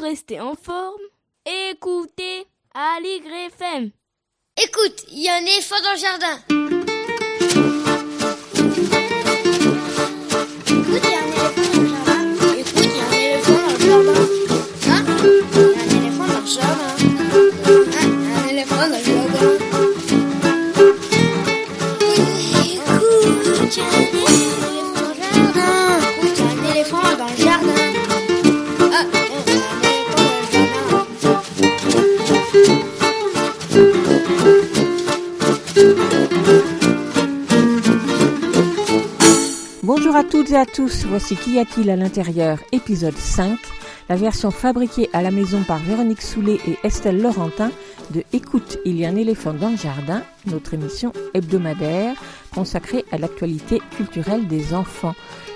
rester en forme, écoutez Aligre FM. Écoute, il y a un éléphant dans le jardin. À toutes et à tous, voici Qu'y a-t-il à l'intérieur, épisode 5, la version fabriquée à la maison par Véronique Soulet et Estelle Laurentin de Écoute, il y a un éléphant dans le jardin, notre émission hebdomadaire consacrée à l'actualité culturelle des enfants.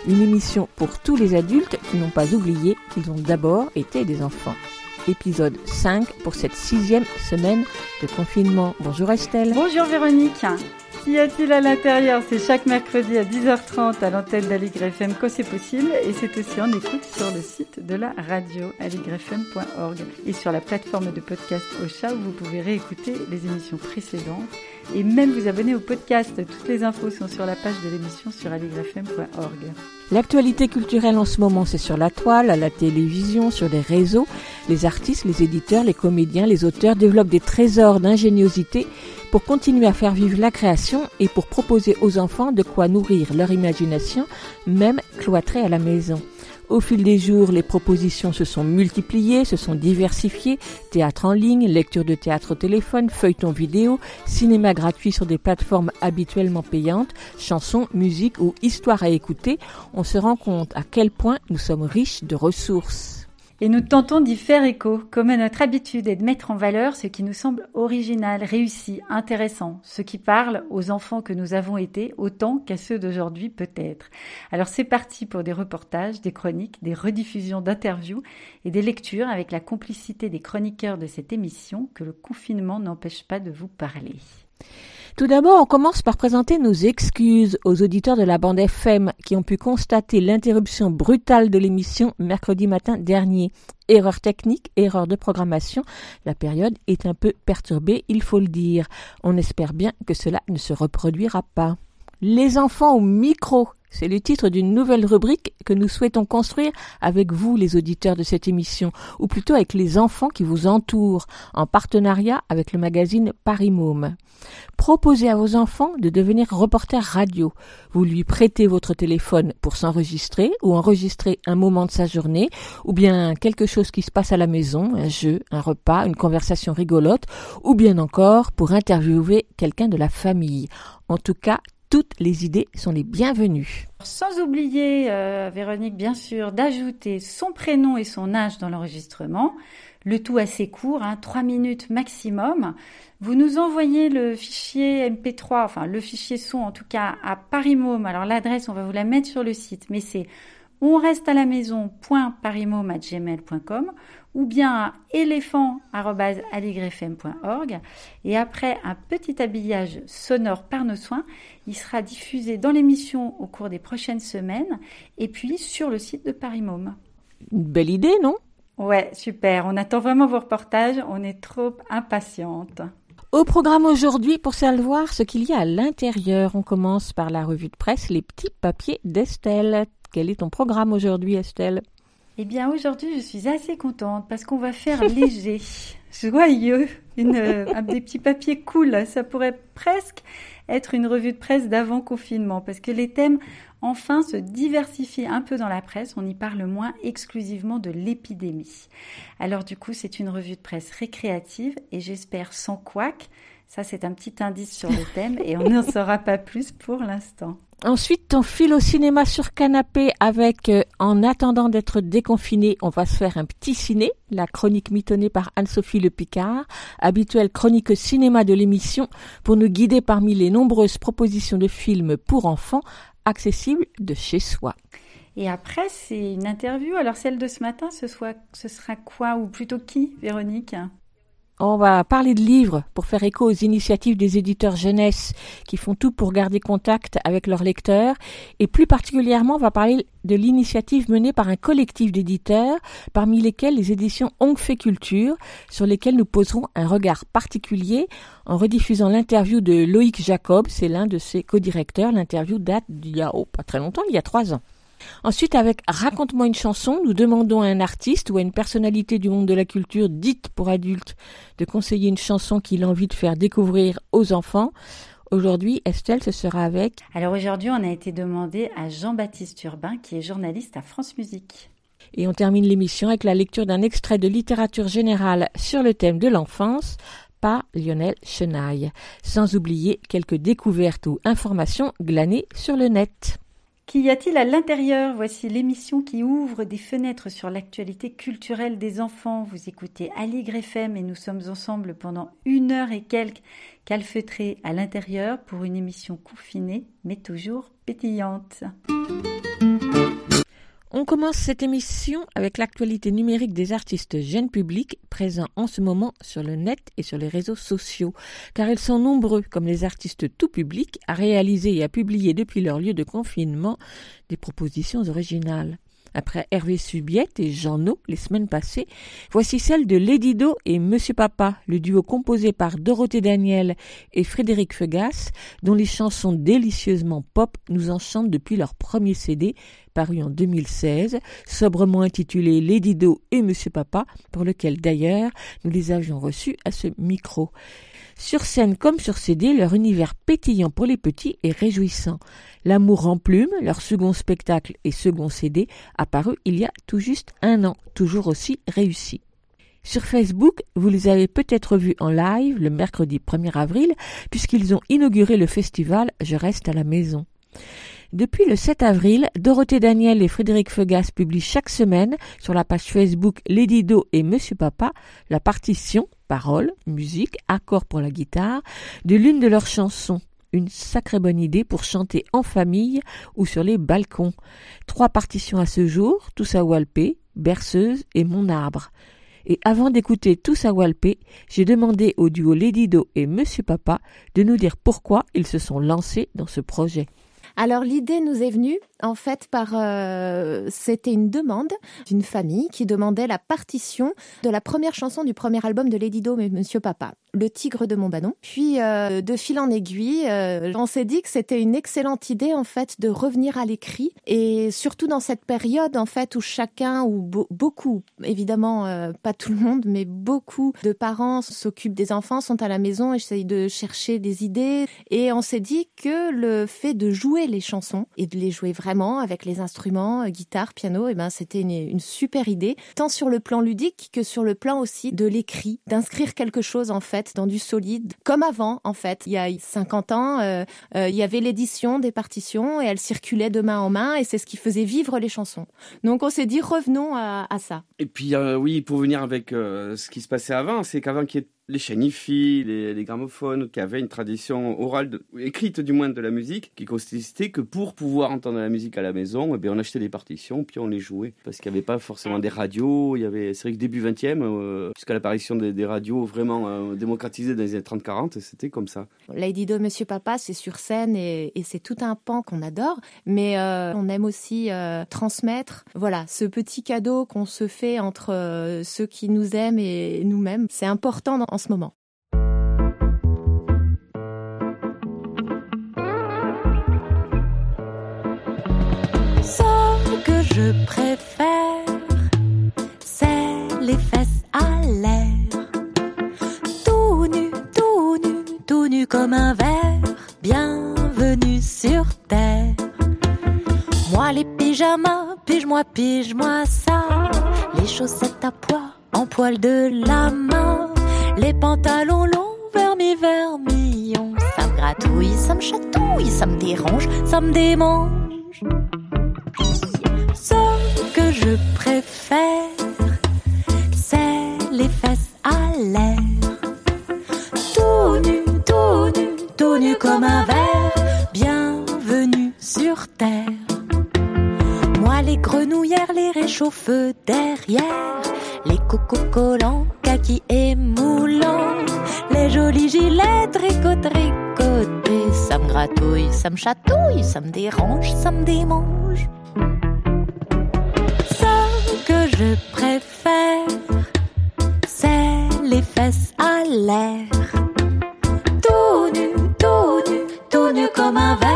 Une émission pour tous les adultes qui n'ont pas oublié qu'ils ont d'abord été des enfants. Épisode 5 pour cette sixième semaine de confinement. Bonjour Estelle. Bonjour Véronique. Qu'y a-t-il à l'intérieur? C'est chaque mercredi à 10h30 à l'antenne d'Aligre FM quand c'est possible et c'est aussi en écoute sur le site de la radio aligrefm.org et sur la plateforme de podcast Ocha où vous pouvez réécouter les émissions précédentes et même vous abonner au podcast. Toutes les infos sont sur la page de l'émission sur aligrefm.org. L'actualité culturelle en ce moment, c'est sur la toile, à la télévision, sur les réseaux. Les artistes, les éditeurs, les comédiens, les auteurs développent des trésors d'ingéniosité pour continuer à faire vivre la création et pour proposer aux enfants de quoi nourrir leur imagination, même cloîtrés à la maison. Au fil des jours, les propositions se sont multipliées, se sont diversifiées. Théâtre en ligne, lecture de théâtre au téléphone, feuilleton vidéo, cinéma gratuit sur des plateformes habituellement payantes, chansons, musique ou histoires à écouter. On se rend compte à quel point nous sommes riches de ressources. Et nous tentons d'y faire écho, comme à notre habitude, et de mettre en valeur ce qui nous semble original, réussi, intéressant, ce qui parle aux enfants que nous avons été, autant qu'à ceux d'aujourd'hui peut-être. Alors c'est parti pour des reportages, des chroniques, des rediffusions d'interviews et des lectures avec la complicité des chroniqueurs de cette émission que le confinement n'empêche pas de vous parler. Tout d'abord, on commence par présenter nos excuses aux auditeurs de la bande FM qui ont pu constater l'interruption brutale de l'émission mercredi matin dernier. Erreur technique, erreur de programmation, la période est un peu perturbée, il faut le dire. On espère bien que cela ne se reproduira pas. Les enfants au micro, c'est le titre d'une nouvelle rubrique que nous souhaitons construire avec vous, les auditeurs de cette émission, ou plutôt avec les enfants qui vous entourent, en partenariat avec le magazine Paris Môme. Proposez à vos enfants de devenir reporter radio. Vous lui prêtez votre téléphone pour s'enregistrer ou enregistrer un moment de sa journée, ou bien quelque chose qui se passe à la maison, un jeu, un repas, une conversation rigolote, ou bien encore pour interviewer quelqu'un de la famille. En tout cas, toutes les idées sont les bienvenues. Sans oublier, euh, Véronique, bien sûr, d'ajouter son prénom et son âge dans l'enregistrement, le tout assez court, hein, 3 minutes maximum. Vous nous envoyez le fichier MP3, enfin le fichier son en tout cas à Paris Môme. Alors l'adresse, on va vous la mettre sur le site, mais c'est on reste à la maison.parimôme@gmail.com ou bien à éléphant@aligrefm.org et après un petit habillage sonore par nos soins, il sera diffusé dans l'émission au cours des prochaines semaines et puis sur le site de Paris Môme. Une belle idée, non? Ouais, super. On attend vraiment vos reportages. On est trop impatiente. Au programme aujourd'hui, pour savoir ce qu'il y a à l'intérieur, on commence par la revue de presse Les petits papiers d'Estelle. Quel est ton programme aujourd'hui, Estelle? Eh bien, aujourd'hui, je suis assez contente parce qu'on va faire léger, joyeux, un des petits papiers cool. Ça pourrait presque être une revue de presse d'avant confinement parce que les thèmes enfin se diversifient un peu dans la presse. On y parle moins exclusivement de l'épidémie. Alors du coup, c'est une revue de presse récréative et j'espère sans couac. Ça, c'est un petit indice sur le thème et on n'en saura pas plus pour l'instant. Ensuite, on file au cinéma sur canapé avec euh, En attendant d'être déconfiné, on va se faire un petit ciné, la chronique mitonnée par Anne-Sophie Le Picard, habituelle chronique cinéma de l'émission, pour nous guider parmi les nombreuses propositions de films pour enfants accessibles de chez soi. Et après, c'est une interview. Alors celle de ce matin, ce, soit, ce sera quoi? Ou plutôt qui, Véronique? On va parler de livres pour faire écho aux initiatives des éditeurs jeunesse qui font tout pour garder contact avec leurs lecteurs. Et plus particulièrement, on va parler de l'initiative menée par un collectif d'éditeurs, parmi lesquels les éditions Fait Culture, sur lesquelles nous poserons un regard particulier en rediffusant l'interview de Loïc Jacob, c'est l'un de ses co-directeurs. L'interview date d'il y a oh, pas très longtemps, il y a trois ans. Ensuite, avec Raconte-moi une chanson, nous demandons à un artiste ou à une personnalité du monde de la culture dite pour adultes de conseiller une chanson qu'il a envie de faire découvrir aux enfants. Aujourd'hui, Estelle, ce sera avec. Alors aujourd'hui, on a été demandé à Jean-Baptiste Urbain, qui est journaliste à France Musique. Et on termine l'émission avec la lecture d'un extrait de littérature générale sur le thème de l'enfance par Lionel Chenaille, sans oublier quelques découvertes ou informations glanées sur le net. Qu'y a-t-il à l'intérieur? Voici l'émission qui ouvre des fenêtres sur l'actualité culturelle des enfants. Vous écoutez Aligre FM et nous sommes ensemble pendant une heure et quelques calfeutrés à l'intérieur pour une émission confinée mais toujours pétillante. On commence cette émission avec l'actualité numérique des artistes jeunes publics présents en ce moment sur le net et sur les réseaux sociaux, car ils sont nombreux, comme les artistes tout publics, à réaliser et à publier depuis leur lieu de confinement des propositions originales. Après Hervé Subiette et Jean les semaines passées, voici celle de Lady Do et Monsieur Papa, le duo composé par Dorothée Daniel et Frédéric Fegas, dont les chansons délicieusement pop nous enchantent depuis leur premier CD, paru en 2016, sobrement intitulé Lady Do et Monsieur Papa, pour lequel d'ailleurs nous les avions reçus à ce micro. Sur scène comme sur CD, leur univers pétillant pour les petits est réjouissant. L'amour en plume, leur second spectacle et second CD, apparu il y a tout juste un an, toujours aussi réussi. Sur Facebook, vous les avez peut-être vus en live le mercredi 1er avril, puisqu'ils ont inauguré le festival Je reste à la maison. Depuis le 7 avril, Dorothée Daniel et Frédéric Feugas publient chaque semaine sur la page Facebook Lady Do et Monsieur Papa la partition, paroles, musique, accords pour la guitare de l'une de leurs chansons. Une sacrée bonne idée pour chanter en famille ou sur les balcons. Trois partitions à ce jour, Tous à Walpé, Berceuse et Mon Arbre. Et avant d'écouter Tous à Walpé, j'ai demandé au duo Lady Do et Monsieur Papa de nous dire pourquoi ils se sont lancés dans ce projet. Alors l'idée nous est venue en fait euh, c'était une demande d'une famille qui demandait la partition de la première chanson du premier album de Lady Do et Monsieur Papa, Le Tigre de Montbanon. Puis euh, de fil en aiguille, euh, on s'est dit que c'était une excellente idée en fait de revenir à l'écrit et surtout dans cette période en fait où chacun ou beaucoup évidemment pas tout le monde mais beaucoup de parents s'occupent des enfants, sont à la maison, essayent de chercher des idées et on s'est dit que le fait de jouer les chansons et de les jouer vraiment avec les instruments, euh, guitare, piano, et eh ben c'était une, super idée, tant sur le plan ludique que sur le plan aussi de l'écrit, d'inscrire quelque chose en fait dans du solide, comme avant en fait. Il y a 50 ans, euh, euh, il y avait l'édition des partitions et elles circulaient de main en main et c'est ce qui faisait vivre les chansons. Donc on s'est dit revenons à, ça. Et puis oui, pour venir avec ce qui se passait avant, c'est qu'avant qu'il y les chaînes les, les, gramophones, qui avaient une tradition orale, écrite du moins de la musique, qui consistait que pour pouvoir entendre la musique à la maison, eh bien, on achetait des partitions, puis on les jouait. Parce qu'il n'y avait pas forcément des radios, il y avait, c'est vrai que début 20e, euh, jusqu'à l'apparition des, radios vraiment euh, démocratisées dans les années 30-40, c'était comme ça. Lady Do, Monsieur Papa, c'est sur scène et, c'est tout un pan qu'on adore, mais euh, on aime aussi transmettre, voilà, ce petit cadeau qu'on se fait entre ceux qui nous aiment et nous-mêmes. C'est important en ce moment. Ce que je préfère, c'est les fesses à l'air. Tout nu, tout nu, tout nu comme un verre. Bienvenue sur terre. Moi les pyjamas, pige-moi, pige-moi ça. Les chaussettes à poids, en poil de la main. Les pantalons longs, vermis, vermillon. Ça me gratouille, ça me chatouille, ça me dérange, ça me démange. Ce que je préfère, c'est les fesses à l'air. Tout nu, tout nu, tout nu comme un verre. Bienvenue sur terre. Moi, les grenouillères, les réchauffeux derrière les cocos collants, kaki et les jolis gilets tricot tricotés, ça me gratouille, ça me chatouille, ça me dérange, ça me démange. Ce que je préfère, c'est les fesses à l'air, tout nu, tout nu, tout nu comme un verre.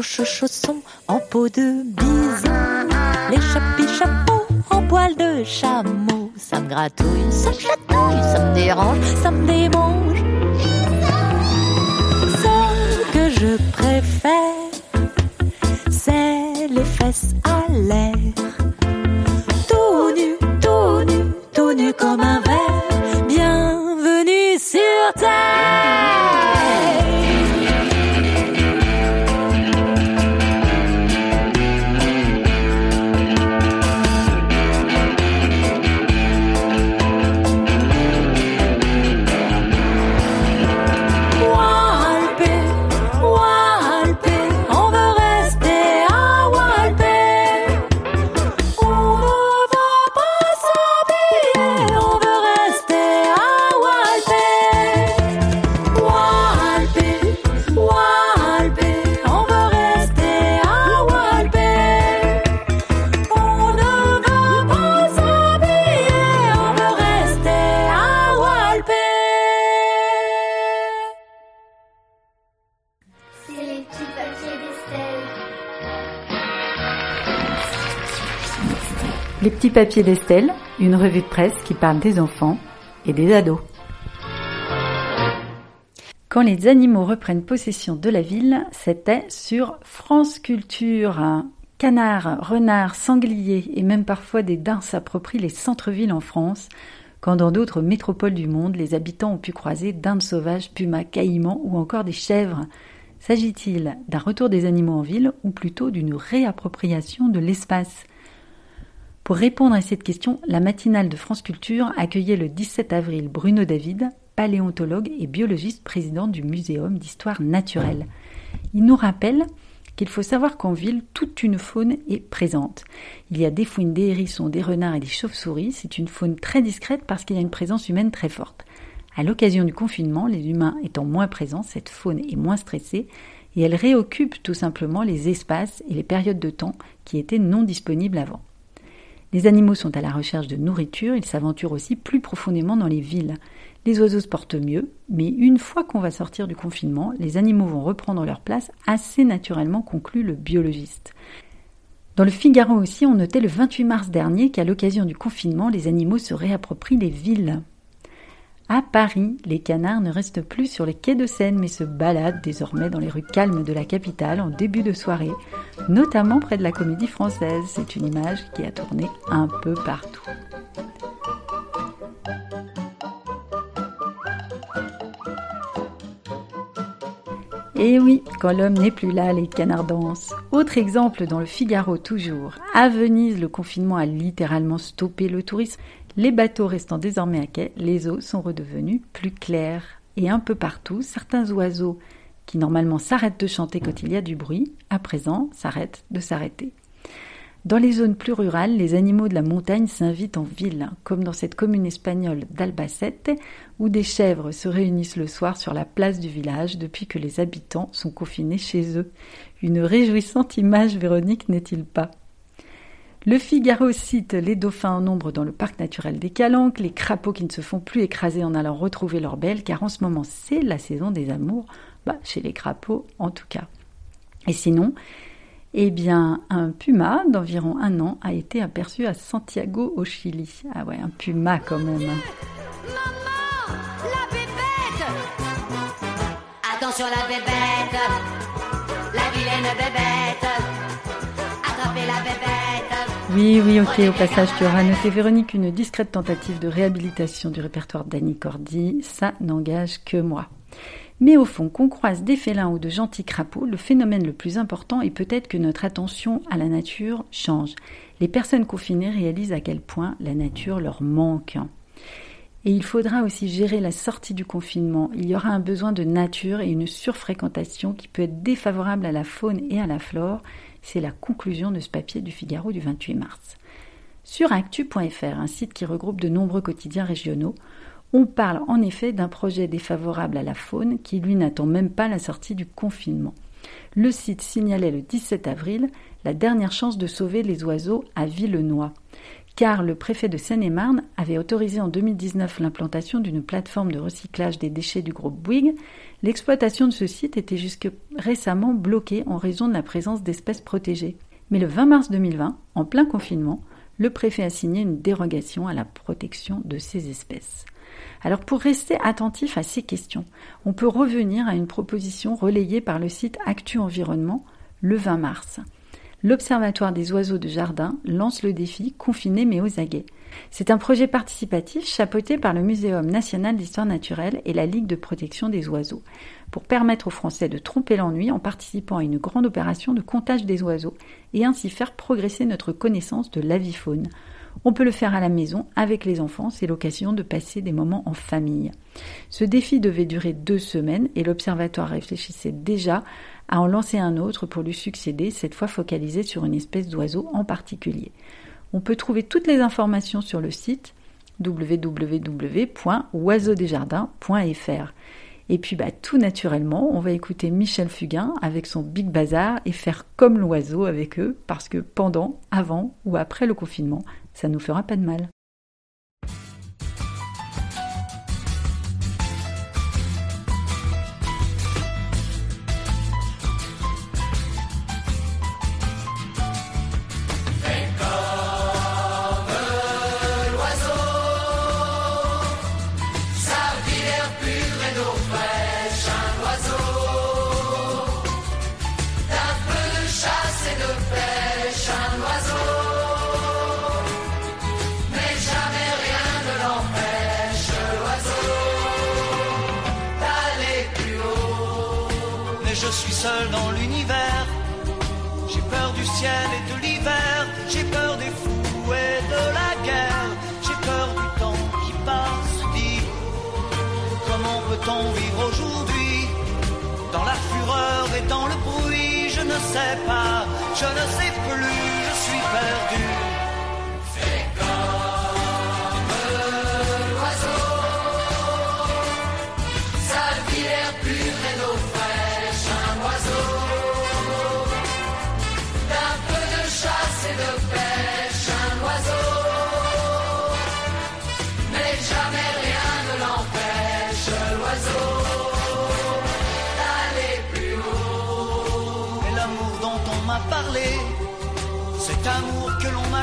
Chaussons en peau de bison, les chapis chapeaux en poil de chameau. Ça me gratouille, ça me chatouille, ça me dérange, ça me démange. Ce que je préfère, c'est les fesses à l'air. Tout nu, tout nu, tout nu comme un verre. Bienvenue sur terre. Papiers d'Estelle, une revue de presse qui parle des enfants et des ados. Quand les animaux reprennent possession de la ville, c'était sur France Culture. Canards, renards, sangliers et même parfois des daims s'approprient les centres-villes en France, quand dans d'autres métropoles du monde, les habitants ont pu croiser dindes sauvages, pumas, caïmans ou encore des chèvres. S'agit-il d'un retour des animaux en ville ou plutôt d'une réappropriation de l'espace? Pour répondre à cette question, la matinale de France Culture accueillait le 17 avril Bruno David, paléontologue et biologiste président du Muséum d'histoire naturelle. Il nous rappelle qu'il faut savoir qu'en ville, toute une faune est présente. Il y a des fouines, des hérissons, des renards et des chauves-souris. C'est une faune très discrète parce qu'il y a une présence humaine très forte. À l'occasion du confinement, les humains étant moins présents, cette faune est moins stressée et elle réoccupe tout simplement les espaces et les périodes de temps qui étaient non disponibles avant. Les animaux sont à la recherche de nourriture, ils s'aventurent aussi plus profondément dans les villes. Les oiseaux se portent mieux, mais une fois qu'on va sortir du confinement, les animaux vont reprendre leur place assez naturellement, conclut le biologiste. Dans le Figaro aussi, on notait le 28 mars dernier qu'à l'occasion du confinement, les animaux se réapproprient les villes. À Paris, les canards ne restent plus sur les quais de Seine, mais se baladent désormais dans les rues calmes de la capitale en début de soirée, notamment près de la Comédie Française. C'est une image qui a tourné un peu partout. Et oui, quand l'homme n'est plus là, les canards dansent. Autre exemple dans le Figaro toujours. À Venise, le confinement a littéralement stoppé le tourisme. Les bateaux restant désormais à quai, les eaux sont redevenues plus claires. Et un peu partout, certains oiseaux qui normalement s'arrêtent de chanter quand il y a du bruit, à présent s'arrêtent de s'arrêter. Dans les zones plus rurales, les animaux de la montagne s'invitent en ville, comme dans cette commune espagnole d'Albacete, où des chèvres se réunissent le soir sur la place du village depuis que les habitants sont confinés chez eux. Une réjouissante image, Véronique, n'est-il pas? Le Figaro cite les dauphins en nombre dans le parc naturel des Calanques, les crapauds qui ne se font plus écraser en allant retrouver leur belle, car en ce moment c'est la saison des amours, bah, chez les crapauds en tout cas. Et sinon, eh bien, un puma d'environ un an a été aperçu à Santiago au Chili. Ah ouais, un puma quand même. Maman, la bébête Attention la bébête La vilaine bébête Attrapez la bébête Oui, oui, ok, au passage, tu auras noté, Véronique, une discrète tentative de réhabilitation du répertoire d'Annie Cordy. Ça n'engage que moi. Mais au fond, qu'on croise des félins ou de gentils crapauds, le phénomène le plus important est peut-être que notre attention à la nature change. Les personnes confinées réalisent à quel point la nature leur manque. Et il faudra aussi gérer la sortie du confinement. Il y aura un besoin de nature et une surfréquentation qui peut être défavorable à la faune et à la flore. C'est la conclusion de ce papier du Figaro du 28 mars. Sur actu.fr, un site qui regroupe de nombreux quotidiens régionaux, on parle en effet d'un projet défavorable à la faune qui, lui, n'attend même pas la sortie du confinement. Le site signalait le 17 avril la dernière chance de sauver les oiseaux à Villenois car le préfet de Seine-et-Marne avait autorisé en 2019 l'implantation d'une plateforme de recyclage des déchets du groupe Bouygues, l'exploitation de ce site était jusque récemment bloquée en raison de la présence d'espèces protégées. Mais le 20 mars 2020, en plein confinement, le préfet a signé une dérogation à la protection de ces espèces. Alors pour rester attentif à ces questions, on peut revenir à une proposition relayée par le site Actu Environnement le 20 mars l'Observatoire des oiseaux de jardin lance le défi Confiné mais aux aguets. C'est un projet participatif chapeauté par le Muséum national d'histoire naturelle et la Ligue de protection des oiseaux, pour permettre aux Français de tromper l'ennui en participant à une grande opération de comptage des oiseaux et ainsi faire progresser notre connaissance de l'avifaune. On peut le faire à la maison avec les enfants, c'est l'occasion de passer des moments en famille. Ce défi devait durer deux semaines et l'Observatoire réfléchissait déjà à en lancer un autre pour lui succéder, cette fois focalisé sur une espèce d'oiseau en particulier. On peut trouver toutes les informations sur le site www.oiseaudesjardins.fr. Et puis bah, tout naturellement, on va écouter Michel Fugain avec son Big Bazar et faire comme l'oiseau avec eux, parce que pendant, avant ou après le confinement, ça nous fera pas de mal. Dans le bruit, je ne sais pas, je ne sais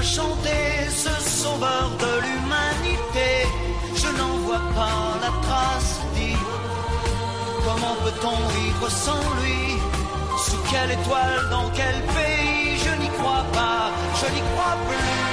chanté, ce sauveur de l'humanité, je n'en vois pas la trace, dit. Comment peut-on vivre sans lui? Sous quelle étoile, dans quel pays? Je n'y crois pas, je n'y crois plus,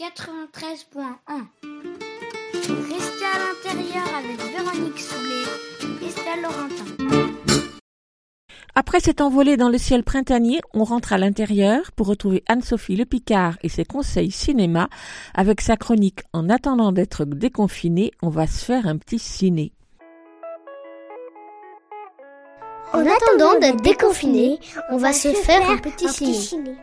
93.1. Restez à l'intérieur avec Véronique Soulet et Stella Laurentin. Après s'être envolé dans le ciel printanier, on rentre à l'intérieur pour retrouver Anne-Sophie Le Picard et ses conseils cinéma avec sa chronique En attendant d'être déconfiné, on va se faire un petit ciné. En attendant d'être déconfiné, on va se faire un petit ciné.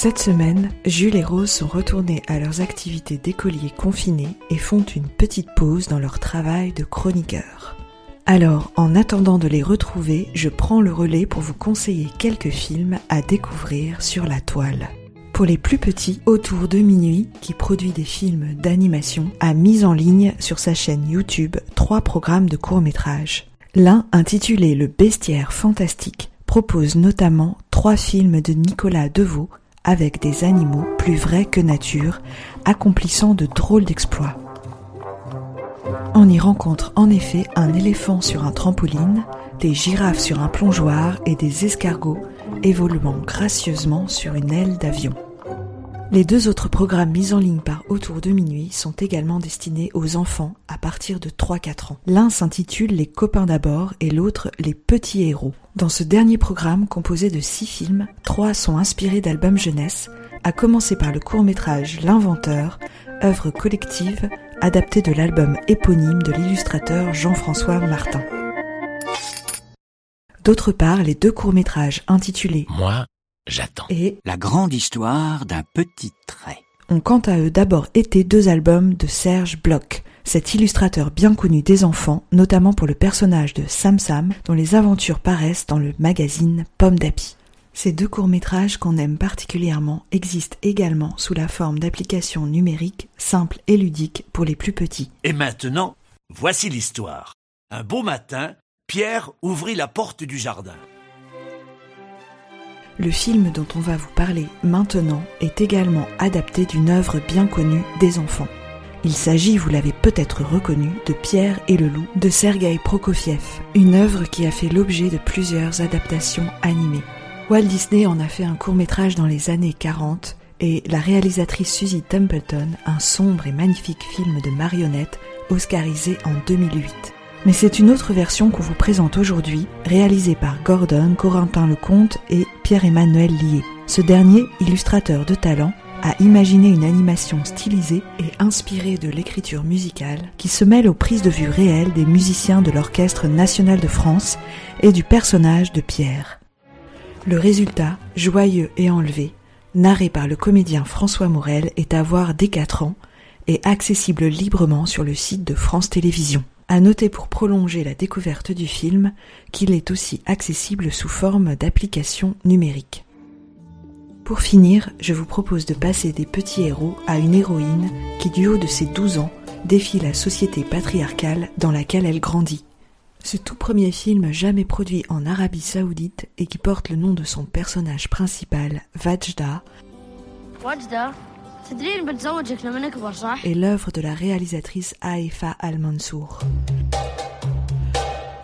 Cette semaine, Jules et Rose sont retournés à leurs activités d'écoliers confinés et font une petite pause dans leur travail de chroniqueur. Alors, en attendant de les retrouver, je prends le relais pour vous conseiller quelques films à découvrir sur la toile. Pour les plus petits, Autour de minuit, qui produit des films d'animation, a mis en ligne sur sa chaîne YouTube trois programmes de courts-métrages. L'un, intitulé Le Bestiaire Fantastique, propose notamment trois films de Nicolas Deveau avec des animaux plus vrais que nature, accomplissant de drôles d'exploits. On y rencontre en effet un éléphant sur un trampoline, des girafes sur un plongeoir et des escargots évoluant gracieusement sur une aile d'avion. Les deux autres programmes mis en ligne par Autour de minuit sont également destinés aux enfants à partir de 3-4 ans. L'un s'intitule Les copains d'abord et l'autre Les petits héros. Dans ce dernier programme composé de 6 films, 3 sont inspirés d'albums jeunesse, à commencer par le court-métrage L'inventeur, œuvre collective adaptée de l'album éponyme de l'illustrateur Jean-François Martin. D'autre part, les deux courts-métrages intitulés Moi, j'attends. et La grande histoire d'un petit trait. ont quant à eux d'abord été deux albums de Serge Bloch, cet illustrateur bien connu des enfants, notamment pour le personnage de Sam Sam, dont les aventures paraissent dans le magazine Pomme d'Api. Ces deux courts-métrages qu'on aime particulièrement existent également sous la forme d'applications numériques simples et ludiques pour les plus petits. Et maintenant, voici l'histoire. Un beau matin, Pierre ouvrit la porte du jardin. Le film dont on va vous parler maintenant est également adapté d'une œuvre bien connue des enfants. Il s'agit, vous l'avez peut-être reconnu, de Pierre et le loup de Sergueï Prokofiev, une œuvre qui a fait l'objet de plusieurs adaptations animées. Walt Disney en a fait un court-métrage dans les années 40 et la réalisatrice Suzy Templeton un sombre et magnifique film de marionnettes oscarisé en 2008. Mais c'est une autre version qu'on vous présente aujourd'hui, réalisée par Gordon, Corentin Lecomte et Pierre-Emmanuel Lié. Ce dernier, illustrateur de talent, a imaginé une animation stylisée et inspirée de l'écriture musicale qui se mêle aux prises de vue réelles des musiciens de l'Orchestre national de France et du personnage de Pierre. Le résultat, joyeux et enlevé, narré par le comédien François Morel, est à voir dès 4 ans et accessible librement sur le site de France Télévisions. À noter pour prolonger la découverte du film qu'il est aussi accessible sous forme d'application numérique. Pour finir, je vous propose de passer des petits héros à une héroïne qui, du haut de ses 12 ans, défie la société patriarcale dans laquelle elle grandit. Ce tout premier film jamais produit en Arabie Saoudite et qui porte le nom de son personnage principal, Vajda. Vajda? est l'œuvre de la réalisatrice Aefa Al-Mansour.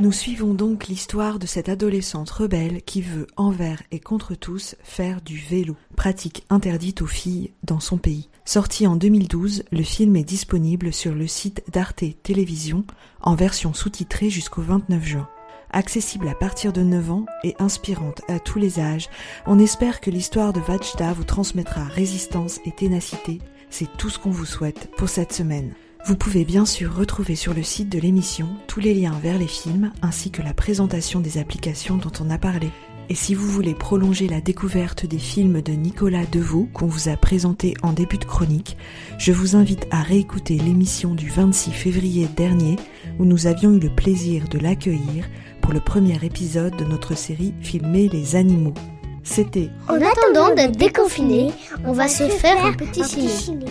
Nous suivons donc l'histoire de cette adolescente rebelle qui veut, envers et contre tous, faire du vélo, pratique interdite aux filles dans son pays. Sorti en 2012, le film est disponible sur le site d'Arte Télévision en version sous-titrée jusqu'au 29 juin. Accessible à partir de 9 ans et inspirante à tous les âges, on espère que l'histoire de Vajda vous transmettra résistance et ténacité. C'est tout ce qu'on vous souhaite pour cette semaine. Vous pouvez bien sûr retrouver sur le site de l'émission tous les liens vers les films ainsi que la présentation des applications dont on a parlé. Et si vous voulez prolonger la découverte des films de Nicolas Deveau qu'on vous a présenté en début de chronique, je vous invite à réécouter l'émission du 26 février dernier où nous avions eu le plaisir de l'accueillir pour le premier épisode de notre série Filmer les animaux. C'était En attendant d'être déconfiné, on va se faire un petit ciné.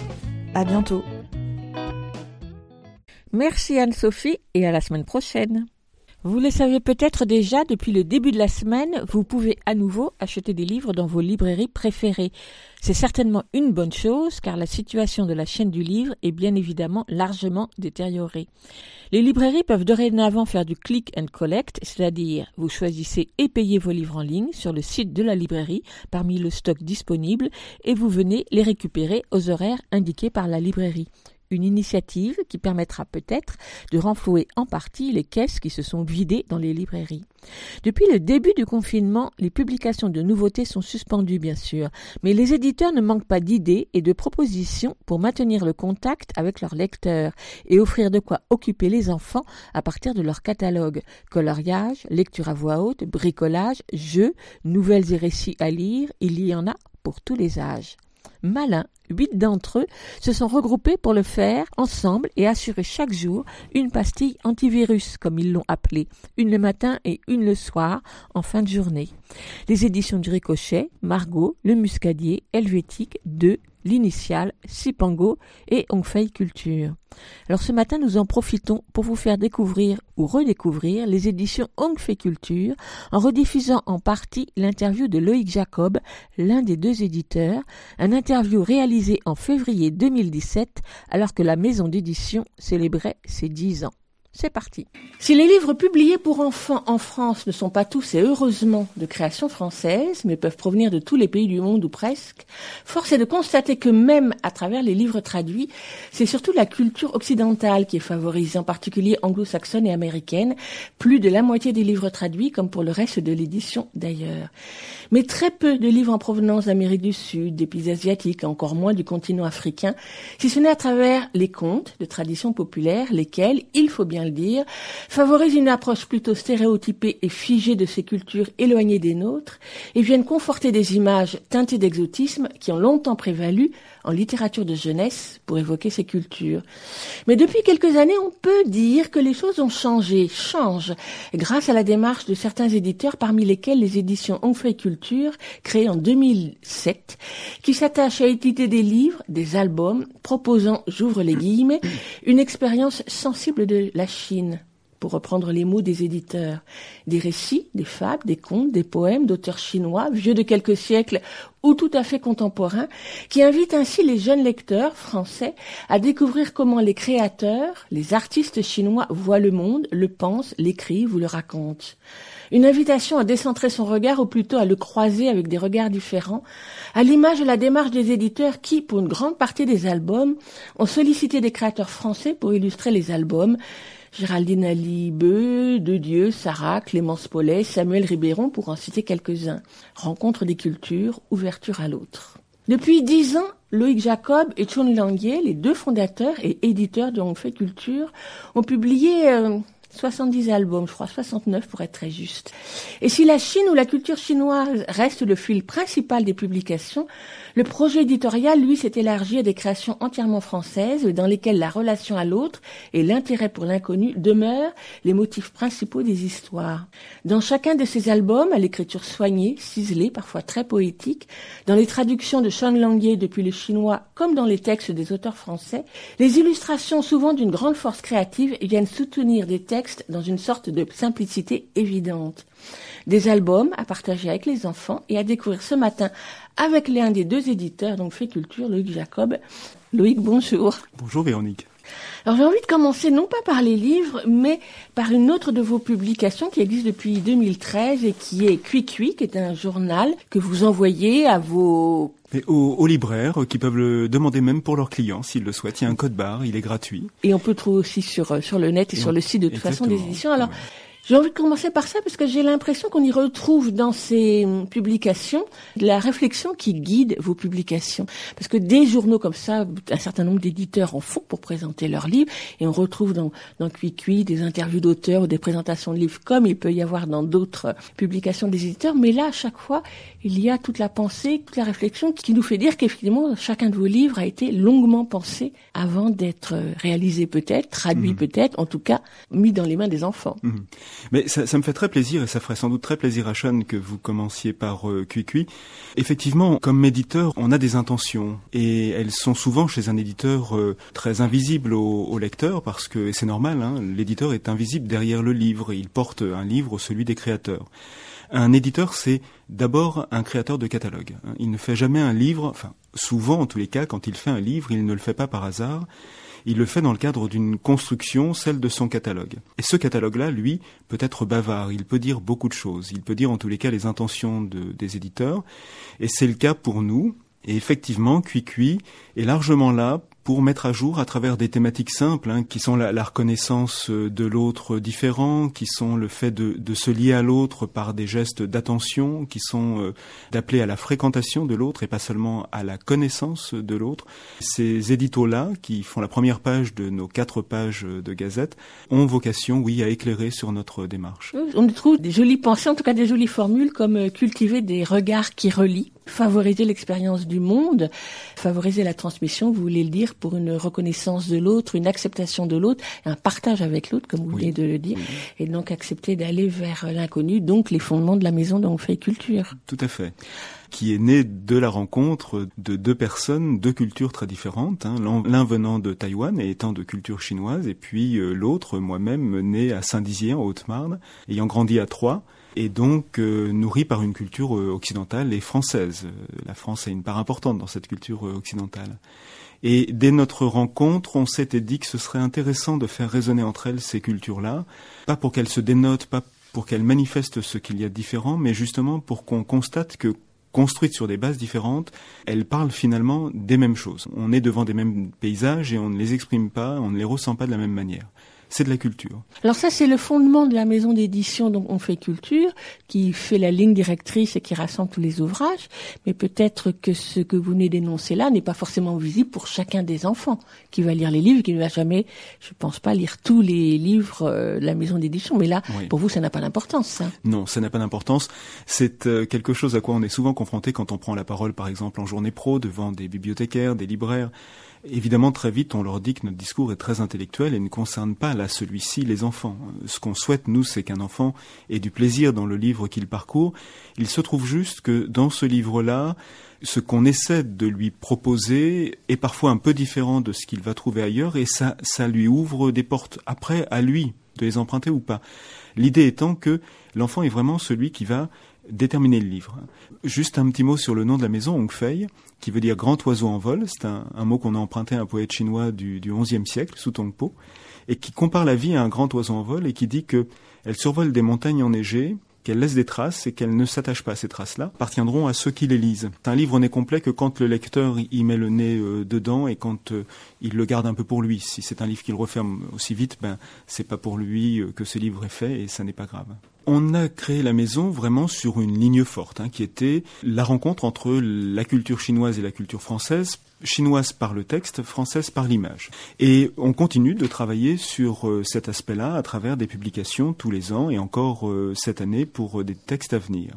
à bientôt. Merci Anne-Sophie et à la semaine prochaine. Vous le savez peut-être déjà, depuis le début de la semaine, vous pouvez à nouveau acheter des livres dans vos librairies préférées. C'est certainement une bonne chose car la situation de la chaîne du livre est bien évidemment largement détériorée. Les librairies peuvent dorénavant faire du click and collect, c'est-à-dire vous choisissez et payez vos livres en ligne sur le site de la librairie parmi le stock disponible et vous venez les récupérer aux horaires indiqués par la librairie une initiative qui permettra peut-être de renflouer en partie les caisses qui se sont vidées dans les librairies. Depuis le début du confinement, les publications de nouveautés sont suspendues bien sûr, mais les éditeurs ne manquent pas d'idées et de propositions pour maintenir le contact avec leurs lecteurs et offrir de quoi occuper les enfants à partir de leur catalogue. Coloriage, lecture à voix haute, bricolage, jeux, nouvelles et récits à lire, il y en a pour tous les âges malins, huit d'entre eux se sont regroupés pour le faire ensemble et assurer chaque jour une pastille antivirus, comme ils l'ont appelé, une le matin et une le soir, en fin de journée. Les éditions du Ricochet, Margot, Le Muscadier, Helvétique, 2, l'initiale, Sipango et Ongfei Culture. Alors ce matin, nous en profitons pour vous faire découvrir ou redécouvrir les éditions Ongfei Culture en rediffusant en partie l'interview de Loïc Jacob, l'un des deux éditeurs, un interview réalisé en février 2017 alors que la maison d'édition célébrait ses dix ans. C'est parti. Si les livres publiés pour enfants en France ne sont pas tous et heureusement de création française, mais peuvent provenir de tous les pays du monde ou presque, force est de constater que même à travers les livres traduits, c'est surtout la culture occidentale qui est favorisée, en particulier anglo-saxonne et américaine, plus de la moitié des livres traduits, comme pour le reste de l'édition d'ailleurs. Mais très peu de livres en provenance d'Amérique du Sud, des pays asiatiques, encore moins du continent africain, si ce n'est à travers les contes de tradition populaire, lesquels, il faut bien le dire, favorisent une approche plutôt stéréotypée et figée de ces cultures éloignées des nôtres et viennent conforter des images teintées d'exotisme qui ont longtemps prévalu en littérature de jeunesse pour évoquer ces cultures. Mais depuis quelques années, on peut dire que les choses ont changé, changent, grâce à la démarche de certains éditeurs, parmi lesquels les éditions Onfray Culture, créées en 2007, qui s'attachent à éditer des livres, des albums, proposant, j'ouvre les guillemets, une expérience sensible de la Chine pour reprendre les mots des éditeurs. Des récits, des fables, des contes, des poèmes d'auteurs chinois, vieux de quelques siècles ou tout à fait contemporains, qui invitent ainsi les jeunes lecteurs français à découvrir comment les créateurs, les artistes chinois voient le monde, le pensent, l'écrivent ou le racontent. Une invitation à décentrer son regard ou plutôt à le croiser avec des regards différents, à l'image de la démarche des éditeurs qui, pour une grande partie des albums, ont sollicité des créateurs français pour illustrer les albums, Géraldine Alibeux, De Dieu, Sarah, Clémence Paulet, Samuel Ribéron, pour en citer quelques-uns. Rencontre des cultures, ouverture à l'autre. Depuis dix ans, Loïc Jacob et Chun Langier, les deux fondateurs et éditeurs de Hongfei Culture, ont publié euh, 70 albums, je crois 69 pour être très juste. Et si la Chine ou la culture chinoise reste le fil principal des publications, le projet éditorial, lui, s'est élargi à des créations entièrement françaises dans lesquelles la relation à l'autre et l'intérêt pour l'inconnu demeurent les motifs principaux des histoires. Dans chacun de ces albums, à l'écriture soignée, ciselée, parfois très poétique, dans les traductions de Sean Languier depuis le chinois comme dans les textes des auteurs français, les illustrations souvent d'une grande force créative viennent soutenir des textes dans une sorte de simplicité évidente. Des albums à partager avec les enfants et à découvrir ce matin avec l'un des deux éditeurs, donc Fait Culture, Loïc Jacob. Loïc, bonjour. Bonjour Véronique. Alors j'ai envie de commencer non pas par les livres, mais par une autre de vos publications qui existe depuis 2013 et qui est Cui Cui, qui est un journal que vous envoyez à vos et aux, libraires qui peuvent le demander même pour leurs clients s'ils le souhaitent. Il y a un code barre, il est gratuit. Et on peut le trouver aussi sur, sur le net et, sur le site de toute façon des éditions. Alors, j'ai envie de commencer par ça parce que j'ai l'impression qu'on y retrouve dans ces publications la réflexion qui guide vos publications. Parce que des journaux comme ça, un certain nombre d'éditeurs en font pour présenter leurs livres et on retrouve dans, dans Cui des interviews d'auteurs ou des présentations de livres comme il peut y avoir dans d'autres publications des éditeurs. Mais là, à chaque fois, il y a toute la pensée, toute la réflexion qui nous fait dire qu'effectivement, chacun de vos livres a été longuement pensé avant d'être réalisé peut-être, traduit mmh. peut-être, en tout cas mis dans les mains des enfants. Mmh. Mais ça, ça, me fait très plaisir et ça ferait sans doute très plaisir à Sean que vous commenciez par euh, Cui Effectivement, comme éditeur, on a des intentions et elles sont souvent chez un éditeur euh, très invisibles au, au, lecteur parce que c'est normal, hein, l'éditeur est invisible derrière le livre, il porte un livre, celui des créateurs. Un éditeur, c'est d'abord un créateur de catalogue. Il ne fait jamais un livre, enfin souvent en tous les cas, quand il fait un livre, il ne le fait pas par hasard il le fait dans le cadre d'une construction, celle de son catalogue. Et ce catalogue-là, lui, peut être bavard, il peut dire beaucoup de choses, il peut dire en tous les cas les intentions des éditeurs, et c'est le cas pour nous. Et effectivement, Cui est largement là pour mettre à jour à travers des thématiques simples, hein, qui sont la, reconnaissance euh, de l'autre différent, qui sont le fait de, de se lier à l'autre par des gestes d'attention, qui sont euh, d'appeler à la fréquentation de l'autre et pas seulement à la connaissance de l'autre. Ces éditos-là, qui font la première page de nos quatre pages de gazette, ont vocation, oui, à éclairer sur notre démarche. On trouve des jolies pensées, en tout cas des jolies formules, comme euh, cultiver des regards qui relient favoriser l'expérience du monde, favoriser la transmission, vous voulez le dire, pour une reconnaissance de l'autre, une acceptation de l'autre, un partage avec l'autre, comme vous venez de le dire, et donc accepter d'aller vers l'inconnu, donc les fondements de la maison dont on fait culture. Tout à fait. Qui est né de la rencontre de deux personnes, deux cultures très différentes, hein, l'un venant de Taïwan et étant de culture chinoise, et puis euh, l'autre, moi-même, né à Saint-Dizier, en Haute-Marne, ayant grandi à Troyes, et donc euh, par une culture euh, occidentale et française. Euh, la France a une part importante dans cette culture occidentale. Et dès notre rencontre, on s'était dit que ce serait intéressant de faire résonner entre elles ces cultures-là, pas pour qu'elles se dénotent, pas pour qu'elles manifestent ce qu'il y a de différent, mais justement pour qu'on constate que construites sur des bases différentes, elles parlent finalement des mêmes choses. On est devant des mêmes paysages et on ne les exprime pas, on ne les ressent pas de la même manière c'est de la culture. Alors ça, c'est le fondement de la maison d'édition dont on fait culture, qui fait la ligne directrice et qui rassemble tous les ouvrages. Mais peut-être que ce que vous venez d'énoncer là n'est pas forcément visible pour chacun des enfants qui va lire les livres, qui ne va jamais, je pense pas, lire tous les livres euh, de la maison d'édition. Mais là, pour vous, ça n'a pas d'importance. Ça. Non, ça n'a pas d'importance. C'est euh, quelque chose à quoi on est souvent confronté quand on prend la parole, par exemple, en journée pro, devant des bibliothécaires, des libraires. Évidemment, très vite, on leur dit que notre discours est très intellectuel et ne concerne pas, là, celui-ci, les enfants. Ce qu'on souhaite, nous, c'est qu'un enfant ait du plaisir dans le livre qu'il parcourt. Il se trouve juste que dans ce livre-là, ce qu'on essaie de lui proposer est parfois un peu différent de ce qu'il va trouver ailleurs et ça, ça lui ouvre des portes après à lui de les emprunter ou pas. L'idée étant que l'enfant est vraiment celui qui va déterminer le livre. Juste un petit mot sur le nom de la maison, Ongfei, qui veut dire grand oiseau en vol. C'est un, mot qu'on a emprunté à un poète chinois du, XIe siècle, Su Tongpo, et qui compare la vie à un grand oiseau en vol et qui dit que elle survole des montagnes enneigées, qu'elle laisse des traces et qu'elle ne s'attache pas à ces traces-là, appartiendront à ceux qui les lisent. Un livre n'est complet que quand le lecteur y met le nez euh, dedans et quand euh, il le garde un peu pour lui. Si c'est un livre qu'il referme aussi vite, ben c'est pas pour lui euh, que ce livre est fait et ça n'est pas grave. On a créé la maison vraiment sur une ligne forte, hein, qui était la rencontre entre la culture chinoise et la culture française chinoise par le texte, française par l'image. Et on continue de travailler sur euh, cet aspect-là à travers des publications tous les ans et encore euh, cette année pour euh, des textes à venir.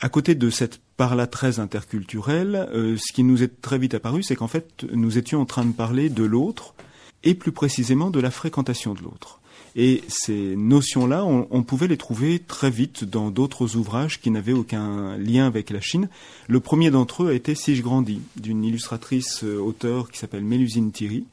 À côté de cette part-là très interculturelle, ce qui nous est très vite apparu, c'est qu'en fait, nous étions en train de parler de l'autre et plus précisément de la fréquentation de l'autre. Et ces notions-là, on, pouvait les trouver très vite dans d'autres ouvrages qui n'avaient aucun lien avec la Chine. Le premier d'entre eux a été Si je grandis, d'une illustratrice euh, auteur qui s'appelle Mélusine Thierry,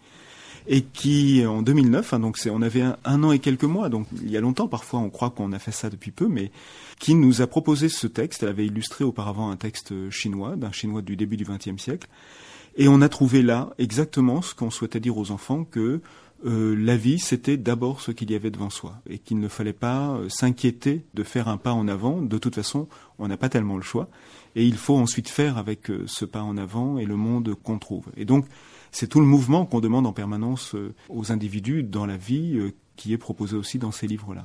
et qui, en 2009, hein, donc on avait un, an et quelques mois, donc il y a longtemps, parfois on croit qu'on a fait ça depuis peu, mais qui nous a proposé ce texte. Elle avait illustré auparavant un texte chinois, d'un chinois du début du XXe siècle, et on a trouvé là exactement ce qu'on souhaitait dire aux enfants que euh, la vie, c'était d'abord ce qu'il y avait devant soi et qu'il ne fallait pas euh, s'inquiéter de faire un pas en avant. De toute façon, on n'a pas tellement le choix et il faut ensuite faire avec euh, ce pas en avant et le monde qu'on trouve. Et donc, c'est tout le mouvement qu'on demande en permanence aux individus dans la vie qui est proposé aussi dans ces livres-là.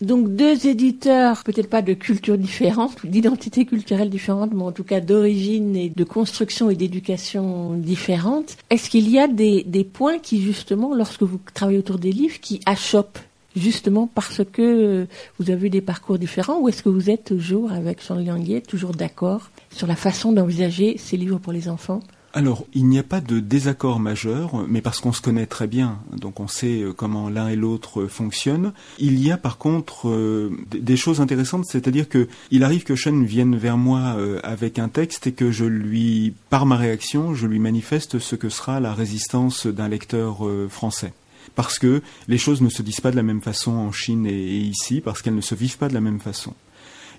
Donc deux éditeurs, peut-être pas de culture différente, d'identité culturelle différente, mais en tout cas d'origine et de construction et d'éducation différentes. Est-ce qu'il y a des, des points qui justement, lorsque vous travaillez autour des livres, qui achoppent justement parce que vous avez des parcours différents ou est-ce que vous êtes toujours avec Jean Lianguier toujours d'accord sur la façon d'envisager ces livres pour les enfants? Alors, il n'y a pas de désaccord majeur, mais parce qu'on se connaît très bien, donc on sait euh, comment l'un et l'autre euh, fonctionnent. Il y a par contre euh, des choses intéressantes, c'est-à-dire que il arrive que Sean vienne vers moi avec un texte et que je lui, par ma réaction, je lui manifeste ce que sera la résistance d'un lecteur français parce que les choses ne se disent pas de la même façon en Chine et ici, parce qu'elles ne se vivent pas de la même façon.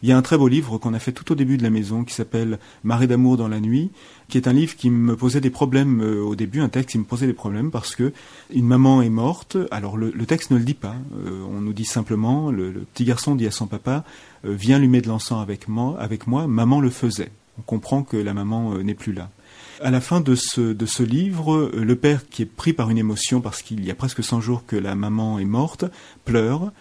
Il y a un très beau livre qu'on a fait tout au début de la maison qui s'appelle Marée d'amour dans la nuit, qui est un livre qui me posait des problèmes euh, au début, un texte qui me posait des problèmes parce que une maman est morte. Alors le, texte ne le dit pas. Euh, on nous dit simplement le, petit garçon dit à son papa euh, viens allumer de l'encens avec moi, avec moi. Maman le faisait. On comprend que la maman n'est plus là. À la fin de ce, de ce livre, le père, qui est pris par une émotion parce qu'il y a presque 100 jours que la maman est morte, pleure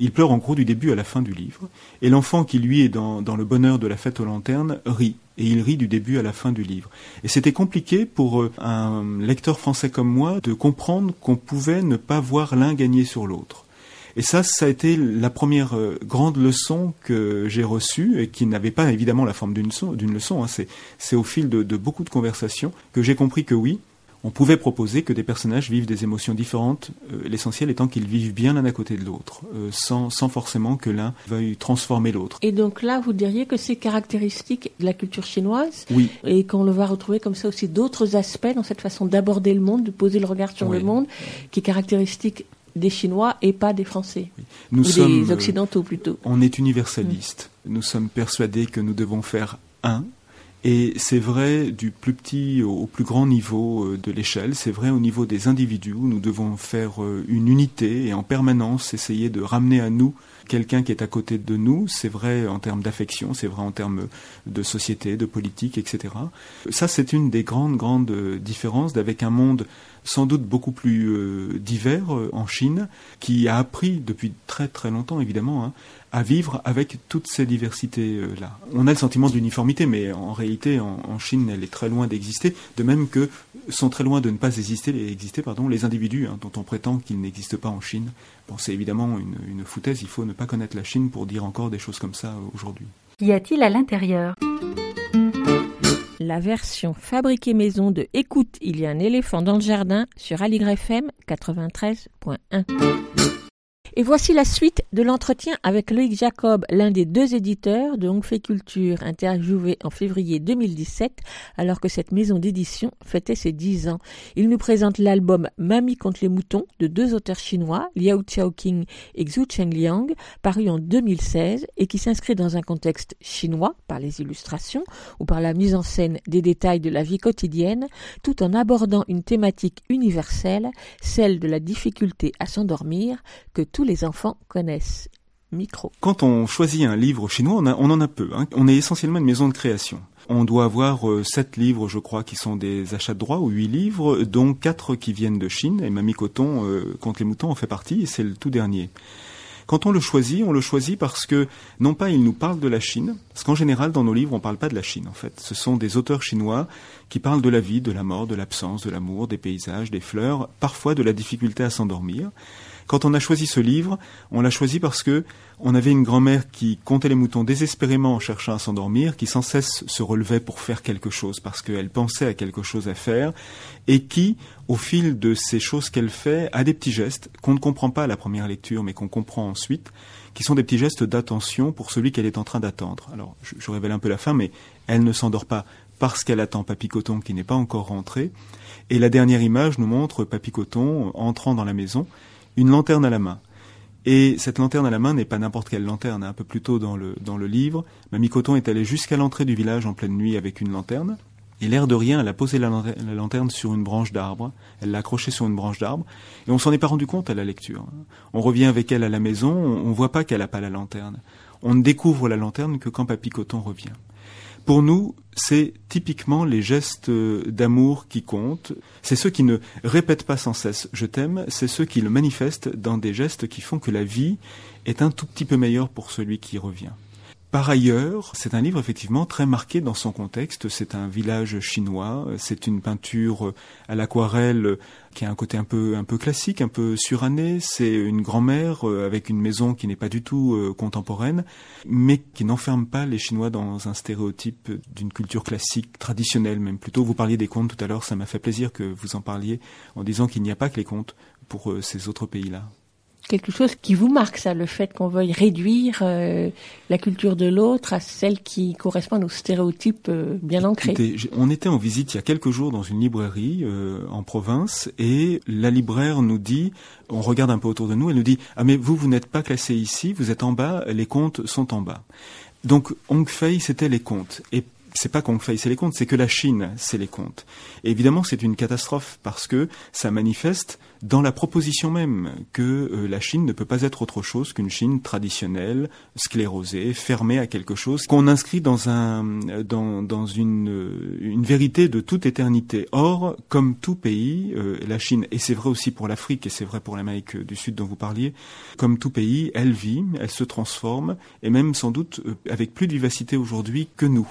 il pleure en gros du début à la fin du livre, et l'enfant qui lui est dans, le bonheur de la fête aux lanternes rit, et il rit du début à la fin du livre. Et c'était compliqué pour euh, un lecteur français comme moi de comprendre qu'on pouvait ne pas voir l'un gagner sur l'autre. Et ça, ça a été la première euh, grande leçon que j'ai reçue et qui n'avait pas évidemment la forme d'une leçon. Hein. C'est au fil de, beaucoup de conversations que j'ai compris que oui, on pouvait proposer que des personnages vivent des émotions différentes, euh, l'essentiel étant qu'ils vivent bien l'un à côté de l'autre, euh, sans, sans forcément que l'un veuille transformer l'autre. Et donc là, vous diriez que c'est caractéristique de la culture chinoise Oui. Et qu'on le va retrouver comme ça aussi d'autres aspects dans cette façon d'aborder le monde, de poser le regard sur le monde, qui est caractéristique des Chinois et pas des Français. Nous ou sommes, des Occidentaux plutôt. On est universaliste. Nous sommes persuadés que nous devons faire un et c'est vrai du plus petit au plus grand niveau euh, de l'échelle, c'est vrai au niveau des individus, où nous devons faire euh, une unité et en permanence essayer de ramener à nous quelqu'un qui est à côté de nous, c'est vrai en termes d'affection, c'est vrai en termes de société, de politique, etc. Ça, c'est une des grandes, grandes différences d'avec un monde sans doute beaucoup plus euh, divers en Chine, qui a appris depuis très très longtemps, évidemment, hein, à vivre avec toutes ces diversités-là. On a le sentiment d'uniformité, mais en réalité, en, Chine, elle est très loin d'exister, de même que sont très loin de ne pas exister, exister pardon, les individus hein, dont on prétend qu'ils n'existent pas en Chine. Bon, c'est évidemment une, une foutaise, il faut ne pas connaître la Chine pour dire encore des choses comme ça aujourd'hui. Qu'y a-t-il à l'intérieur? La version fabriquée maison de Écoute, il y a un éléphant dans le jardin sur Aligre FM 93.1. Et voici la suite de l'entretien avec Loïc Jacob, l'un des deux éditeurs de Hongfei Culture, interviewé en février 2017, alors que cette maison d'édition fêtait ses dix ans. Il nous présente l'album Mamie contre les moutons de deux auteurs chinois, Liao Qiaoqing et Xu Chengliang, paru en 2016 et qui s'inscrit dans un contexte chinois par les illustrations ou par la mise en scène des détails de la vie quotidienne, tout en abordant une thématique universelle, celle de la difficulté à s'endormir, que les enfants connaissent. Micro. Quand on choisit un livre chinois, on, en a peu. Hein. On est essentiellement une maison de création. On doit avoir euh, sept livres, je crois, qui sont des achats de droits, ou huit livres, dont quatre qui viennent de Chine. Et Mamie Coton, euh, contre les moutons, en fait partie, c'est le tout dernier. Quand on le choisit, on le choisit parce que, non pas il nous parle de la Chine, parce qu'en général, dans nos livres, on ne parle pas de la Chine, en fait. Ce sont des auteurs chinois qui parlent de la vie, de la mort, de l'absence, de l'amour, des paysages, des fleurs, parfois de la difficulté à s'endormir. Quand on a choisi ce livre, on l'a choisi parce que on avait une grand-mère qui comptait les moutons désespérément en cherchant à s'endormir, qui sans cesse se relevait pour faire quelque chose parce qu'elle pensait à quelque chose à faire, et qui, au fil de ces choses qu'elle fait, a des petits gestes qu'on ne comprend pas à la première lecture, mais qu'on comprend ensuite, qui sont des petits gestes d'attention pour celui qu'elle est en train d'attendre. Alors, je, révèle un peu la fin, mais elle ne s'endort pas parce qu'elle attend Papy Coton qui n'est pas encore rentré. Et la dernière image nous montre Papy Coton entrant dans la maison une lanterne à la main. Et cette lanterne à la main n'est pas n'importe quelle lanterne. Un peu plus tôt dans le, livre, Mamie Coton est allée jusqu'à l'entrée du village en pleine nuit avec une lanterne. Et l'air de rien, elle a posé la, lanterne sur une branche d'arbre. Elle l'a accrochée sur une branche d'arbre. Et on s'en est pas rendu compte à la lecture. On revient avec elle à la maison, on, ne voit pas qu'elle n'a pas la lanterne. On ne découvre la lanterne que quand Papy Coton revient. Pour nous, c'est typiquement les gestes d'amour qui comptent. C'est ceux qui ne répètent pas sans cesse je t'aime, c'est ceux qui le manifestent dans des gestes qui font que la vie est un tout petit peu meilleure pour celui qui revient. Par ailleurs, c'est un livre effectivement très marqué dans son contexte. C'est un village chinois. C'est une peinture à l'aquarelle qui a un côté un peu un peu classique, un peu suranné. C'est une grand-mère euh, avec une maison qui n'est pas du tout euh, contemporaine, mais qui n'enferme pas les Chinois dans un stéréotype d'une culture classique, traditionnelle même. Plutôt, vous parliez des contes tout à l'heure. Ça m'a fait plaisir que vous en parliez en disant qu'il n'y a pas que les contes pour euh, ces autres pays-là quelque chose qui vous marque, ça, le fait qu'on veuille réduire euh, la culture de l'autre à celle qui correspond aux stéréotypes euh, bien ancrés. on était en visite il y a quelques jours dans une librairie euh, en province et la libraire nous dit, on regarde un peu autour de nous, elle nous dit ah mais vous vous n'êtes pas classé ici, vous êtes en bas, les comptes sont en bas. Donc Hong Fei c'était les comptes et c'est pas qu'on fasse les comptes, c'est que la Chine, c'est les comptes. Et évidemment, c'est une catastrophe parce que ça manifeste dans la proposition même que euh, la Chine ne peut pas être autre chose qu'une Chine traditionnelle, sclérosée, fermée à quelque chose qu'on inscrit dans un dans, dans une euh, une vérité de toute éternité. Or, comme tout pays, euh, la Chine et c'est vrai aussi pour l'Afrique et c'est vrai pour l'Amérique du Sud dont vous parliez, comme tout pays, elle vit, elle se transforme et même sans doute avec plus de vivacité aujourd'hui que nous.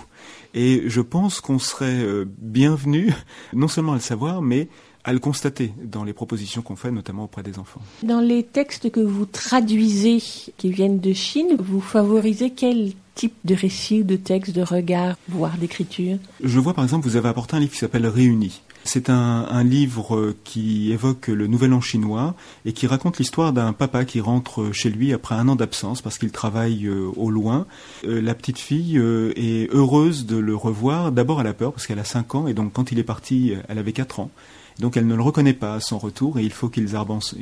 Et je pense qu'on serait euh, bienvenu, non seulement à le savoir, mais à le constater dans les propositions qu'on fait, notamment auprès des enfants. Dans les textes que vous traduisez, qui viennent de Chine, vous favorisez quel type de récit, de texte, de regard, voire d'écriture? Je vois par exemple, vous avez apporté un livre qui s'appelle Réunis. C'est un, livre qui évoque le Nouvel An chinois et qui raconte l'histoire d'un papa qui rentre chez lui après un an d'absence parce qu'il travaille euh, au loin. Euh, la petite fille euh, est heureuse de le revoir. D'abord, elle a peur parce qu'elle a 5 ans et donc quand il est parti, elle avait 4 ans. Donc elle ne le reconnaît pas à son retour et il faut qu'ils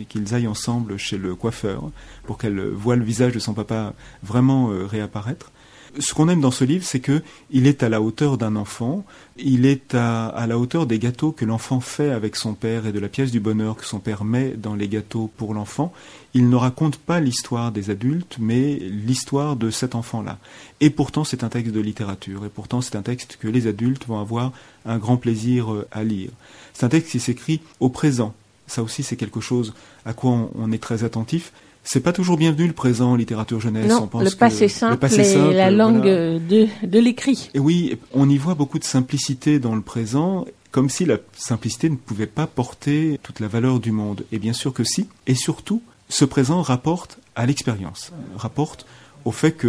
qu'ils aillent ensemble chez le coiffeur pour qu'elle voie le visage de son papa vraiment réapparaître ce qu'on aime dans ce livre, c'est que il est à la hauteur d'un enfant, il est à, la hauteur des gâteaux que l'enfant fait avec son père et de la pièce du bonheur que son père met dans les gâteaux pour l'enfant. Il ne raconte pas l'histoire des adultes, mais l'histoire de cet enfant-là. Et pourtant, c'est un texte de littérature, et pourtant, c'est un texte que les adultes vont avoir un grand plaisir euh, à lire. C'est un texte qui s'écrit au présent. Ça aussi, c'est quelque chose à quoi on est très attentif c'est pas toujours bienvenu le présent en littérature jeunesse. Non, le passé simple et la langue de, de l'écrit. Et oui, on y voit beaucoup de simplicité dans le présent, comme si la simplicité ne pouvait pas porter toute la valeur du monde. Et bien sûr que si. Et surtout, ce présent rapporte à l'expérience, rapporte au fait que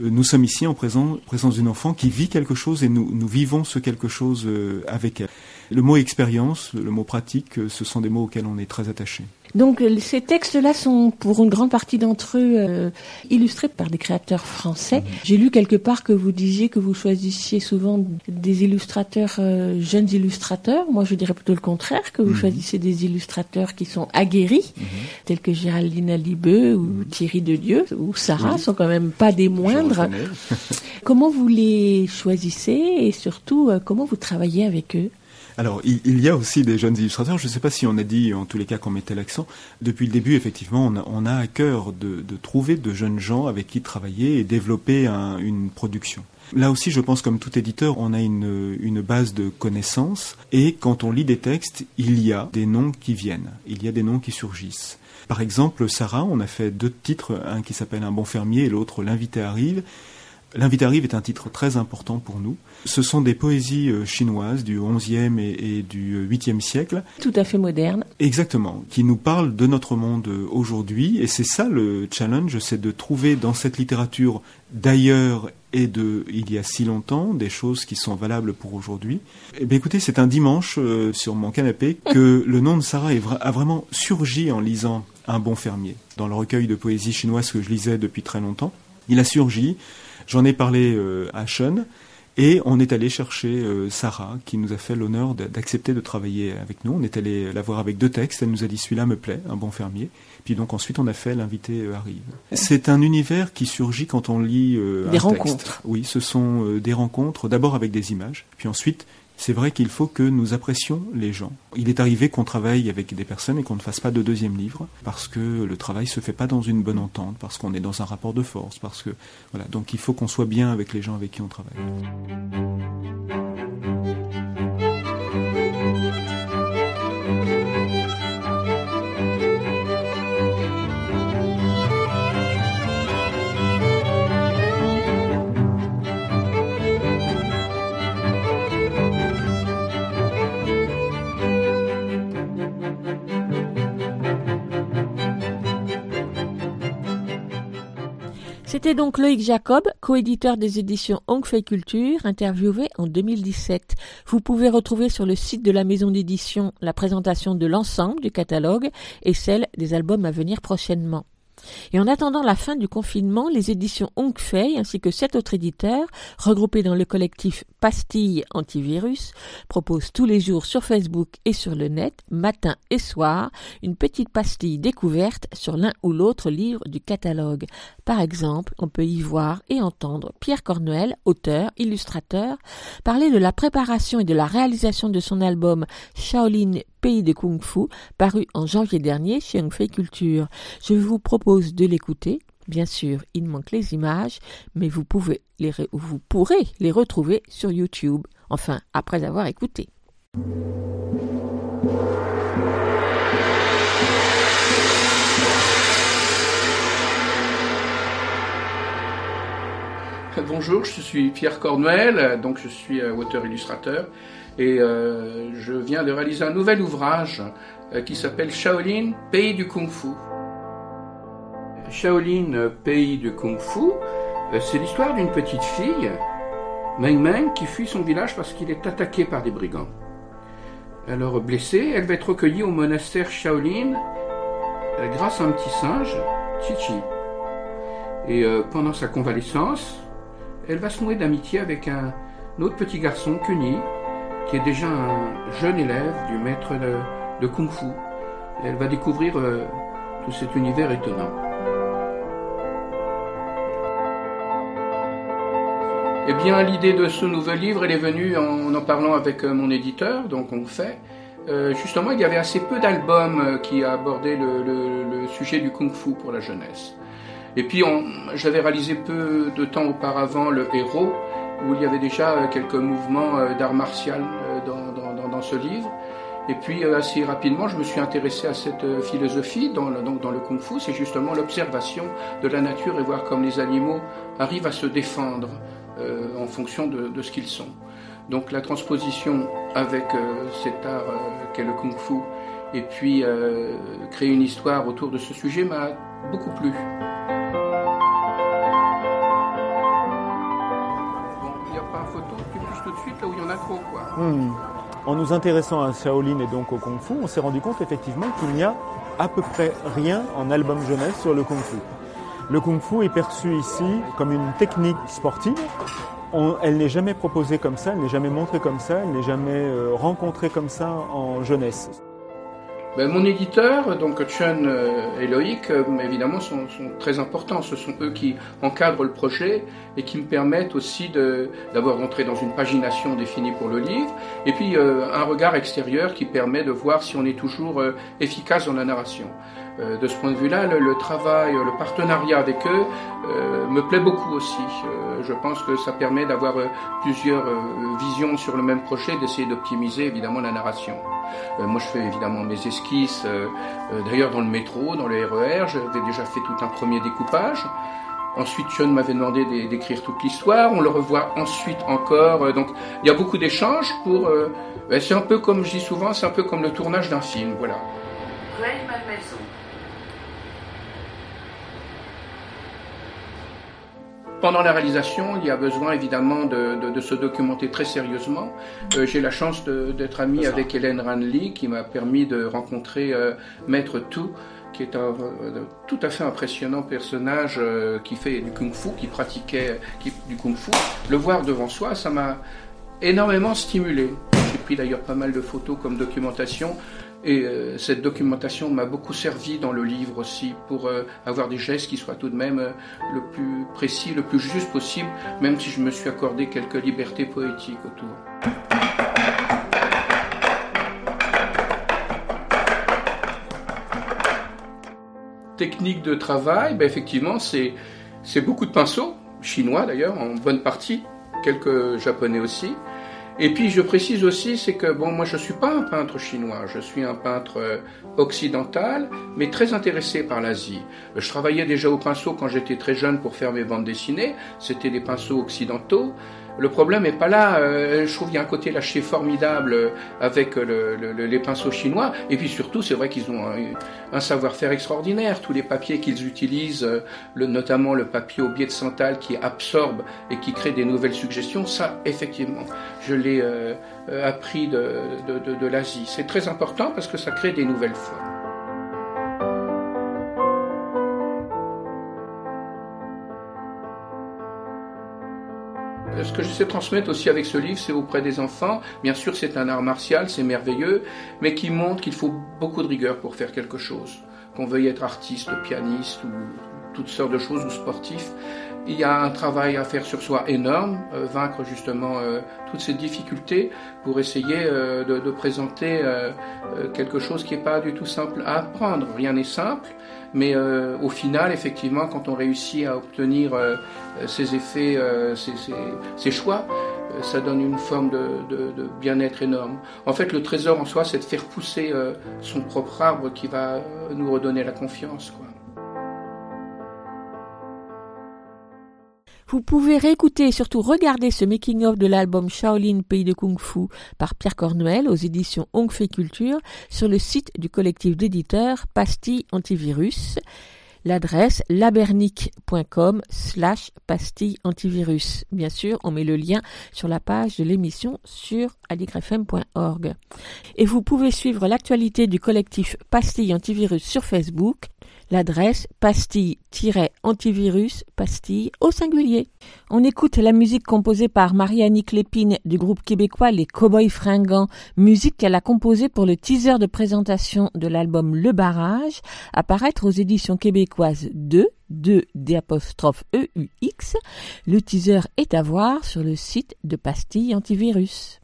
euh, nous sommes ici en présence, présence d'une enfant qui vit quelque chose et nous, nous vivons ce quelque chose euh, avec elle. Le mot expérience, le mot pratique, euh, ce sont des mots auxquels on est très attaché. Donc euh, ces textes-là sont pour une grande partie d'entre eux euh, illustrés par des créateurs français. Mhm. J'ai lu quelque part que vous disiez que vous choisissiez souvent des illustrateurs, euh, jeunes illustrateurs. Moi, je dirais plutôt le contraire, que vous mhm. choisissez des illustrateurs qui sont aguerris, mhm. tels que Géraldine Alibeux ou Thierry Dedieu ou Sarah, sont quand même pas des moindres. comment vous les choisissez et surtout comment vous travaillez avec eux? Alors, il, y a aussi des jeunes illustrateurs. Je ne sais pas si on a dit, en tous les cas, qu'on mettait l'accent. Depuis le début, effectivement, on a, à cœur de, trouver de jeunes gens avec qui travailler et développer une production. Là aussi, je pense, comme tout éditeur, on a une, une, base de connaissances. Et quand on lit des textes, il y a des noms qui viennent. Il y a des noms qui surgissent. Par exemple, Sarah, on a fait deux titres, un qui s'appelle Un bon fermier et l'autre L'invité arrive. L'invité arrive est un titre très important pour nous. Ce sont des poésies euh, chinoises du XIe et, et du VIIIe siècle. Tout à fait moderne. Exactement, qui nous parlent de notre monde euh, aujourd'hui. Et c'est ça le challenge, c'est de trouver dans cette littérature d'ailleurs et de il y a si longtemps des choses qui sont valables pour aujourd'hui. Eh bien écoutez, c'est un dimanche euh, sur mon canapé que le nom de Sarah a vraiment surgi en lisant Un bon fermier dans le recueil de poésie chinoise que je lisais depuis très longtemps. Il a surgi J'en ai parlé euh, à Sean. Et on est allé chercher euh, Sarah, qui nous a fait l'honneur d'accepter de travailler avec nous. On est allé la voir avec deux textes. Elle nous a dit celui-là me plaît, un bon fermier. Puis donc ensuite on a fait l'invité euh, arrive. C'est un univers qui surgit quand on lit des rencontres. Oui, ce sont des rencontres d'abord avec des images, puis ensuite c'est vrai qu'il faut que nous apprécions les gens. Il est arrivé qu'on travaille avec des personnes et qu'on ne fasse pas de deuxième livre parce que le travail se fait pas dans une bonne entente, parce qu'on est dans un rapport de force, parce que voilà. Donc il faut qu'on soit bien avec les gens avec qui on travaille. C'était donc Loïc Jacob, coéditeur des éditions Ongfei Culture, interviewé en 2017. Vous pouvez retrouver sur le site de la maison d'édition la présentation de l'ensemble du catalogue et celle des albums à venir prochainement. Et en attendant la fin du confinement, les éditions Ongfei ainsi que sept autres éditeurs, regroupés dans le collectif Pastille Antivirus, proposent tous les jours sur Facebook et sur le net, matin et soir, une petite pastille découverte sur l'un ou l'autre livre du catalogue. Par exemple, on peut y voir et entendre Pierre Cornuel, auteur, illustrateur, parler de la préparation et de la réalisation de son album Shaolin Pays de Kung Fu, paru en janvier dernier chez Fei Culture. Je vous propose de l'écouter. Bien sûr, il manque les images, mais vous, pouvez les vous pourrez les retrouver sur YouTube, enfin, après avoir écouté. Bonjour, je suis Pierre Cornuel, donc je suis euh, auteur-illustrateur et euh, je viens de réaliser un nouvel ouvrage euh, qui s'appelle Shaolin, pays du Kung Fu. Shaolin, pays du Kung Fu, euh, c'est l'histoire d'une petite fille, Meng Meng, qui fuit son village parce qu'il est attaqué par des brigands. Alors blessée, elle va être recueillie au monastère Shaolin grâce à un petit singe, Chichi. Et pendant sa convalescence, elle va se nouer d'amitié avec un, autre petit garçon, Kuni, qui est déjà un jeune élève du maître de, Kung Fu. elle va découvrir euh, tout cet univers étonnant. Eh bien, l'idée de ce nouvel livre, elle est venue en en parlant avec euh, mon éditeur, donc on fait. Euh, justement, il y avait assez peu d'albums qui abordaient le, le, sujet du kung fu pour la jeunesse. Et puis, j'avais réalisé peu de temps auparavant le héros, où il y avait déjà euh, quelques mouvements euh, d'art martial euh, dans, ce livre. Et puis assez rapidement, je me suis intéressé à cette philosophie dans le, kung fu, c'est justement l'observation de la nature et voir comme les animaux arrivent à se défendre en fonction de ce qu'ils sont. Donc la transposition avec cet art qu'est le kung fu et puis créer une histoire autour de ce sujet m'a beaucoup plu. Hmm. En nous intéressant à Shaolin et donc au Kung Fu, on s'est rendu compte effectivement qu'il n'y a à peu près rien en album jeunesse sur le Kung Fu. Le Kung Fu est perçu ici comme une technique sportive. elle n'est jamais proposée comme ça, elle n'est jamais montrée comme ça, elle n'est jamais euh, rencontrée comme ça en jeunesse. Ben, mon éditeur, donc Chun euh, et Loïc, euh, évidemment, sont, sont, très importants. Ce sont eux qui encadrent le projet et qui me permettent aussi d'avoir rentré dans une pagination définie pour le livre, et puis euh, un regard extérieur qui permet de voir si on est toujours efficace dans la narration. De ce point de vue-là, le, travail, le partenariat avec eux me plaît beaucoup aussi. je pense que ça permet d'avoir plusieurs visions sur le même projet, d'essayer d'optimiser évidemment la narration. moi, je fais évidemment mes esquisses euh, euh, d'ailleurs dans le métro, dans le RER, j'avais déjà fait tout un premier découpage. Ensuite, Sean m'avait demandé d'écrire toute l'histoire. On le revoit ensuite encore. Euh, donc, il y a beaucoup d'échanges pour. Ben, c'est un peu comme je dis souvent, c'est un peu comme le tournage d'un film. Voilà. Pendant la réalisation, il y a besoin évidemment de, se documenter très sérieusement. Euh, j'ai la chance d'être ami avec Hélène Ranley qui m'a permis de rencontrer euh, Maître Tu, qui est un euh, tout à fait impressionnant personnage qui fait du kung-fu, qui pratiquait du kung-fu. Le voir devant soi, ça m'a énormément stimulé. J'ai pris d'ailleurs pas mal de photos comme documentation. Et euh, cette documentation m'a beaucoup servi dans le livre aussi pour euh, avoir des gestes qui soient tout de même euh, le plus précis, le plus juste possible, même si je me suis accordé quelques libertés poétiques autour. Technique de travail, ben effectivement, c'est beaucoup de pinceaux, chinois d'ailleurs, en bonne partie, quelques japonais aussi. Et puis je précise aussi, c'est que bon, moi je suis pas un peintre chinois, je suis un peintre euh, occidental, mais très intéressé par l'Asie. Je travaillais déjà au pinceau quand j'étais très jeune pour faire mes bandes dessinées, c'était des pinceaux occidentaux. Le problème n'est pas là. Euh, je trouve qu'il y a un côté lâché formidable euh, avec le, les pinceaux chinois. Et puis surtout, c'est vrai qu'ils ont un, savoir-faire extraordinaire. Tous les papiers qu'ils utilisent, euh, le, notamment le papier au biais de santal qui absorbe et qui crée des nouvelles suggestions, ça, effectivement, je l'ai euh, appris de, de l'Asie. C'est très important parce que ça crée des nouvelles formes. Ce que j'essaie de transmettre aussi avec ce livre, c'est auprès des enfants. Bien sûr, c'est un art martial, c'est merveilleux, mais qui montre qu'il faut beaucoup de rigueur pour faire quelque chose. Qu'on veuille être artiste, pianiste ou toutes sortes de choses ou sportif, il y a un travail à faire sur soi énorme, euh, vaincre justement euh, toutes ces difficultés pour essayer euh, de, de, présenter quelque chose qui n'est pas du tout simple à apprendre. Rien n'est simple, mais au final, effectivement, quand on réussit à obtenir ces effets, ces, choix, ça donne une forme de, de, de bien-être énorme. En fait, le trésor en soi, c'est de faire pousser son propre arbre qui va nous redonner la confiance. Quoi. Vous pouvez réécouter et surtout regarder ce making-of de l'album Shaolin Pays de Kung Fu par Pierre Cornuel aux éditions Hongfei Culture sur le site du collectif d'éditeurs Pastille Antivirus. L'adresse labernic.com slash pastille antivirus. Bien sûr, on met le lien sur la page de l'émission sur aligrefm.org. Et vous pouvez suivre l'actualité du collectif Pastille Antivirus sur Facebook l'adresse pastille-antivirus, pastille au singulier. On écoute la musique composée par Marie-Annick Lépine du groupe québécois Les Cowboys Fringants, musique qu'elle a composée pour le teaser de présentation de l'album Le Barrage, apparaître aux éditions québécoises 2, 2 D EUX. Le teaser est à voir sur le site de Pastille Antivirus.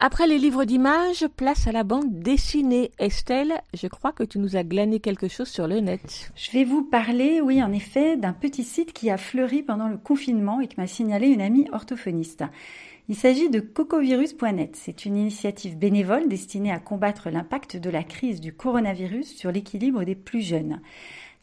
Après les livres d'images, place à la bande dessinée. Estelle, je crois que tu nous as glané quelque chose sur le net. Je vais vous parler, oui, en effet, d'un petit site qui a fleuri pendant le confinement et que m'a signalé une amie orthophoniste. Il s'agit de cocovirus.net. C'est une initiative bénévole destinée à combattre l'impact de la crise du coronavirus sur l'équilibre des plus jeunes.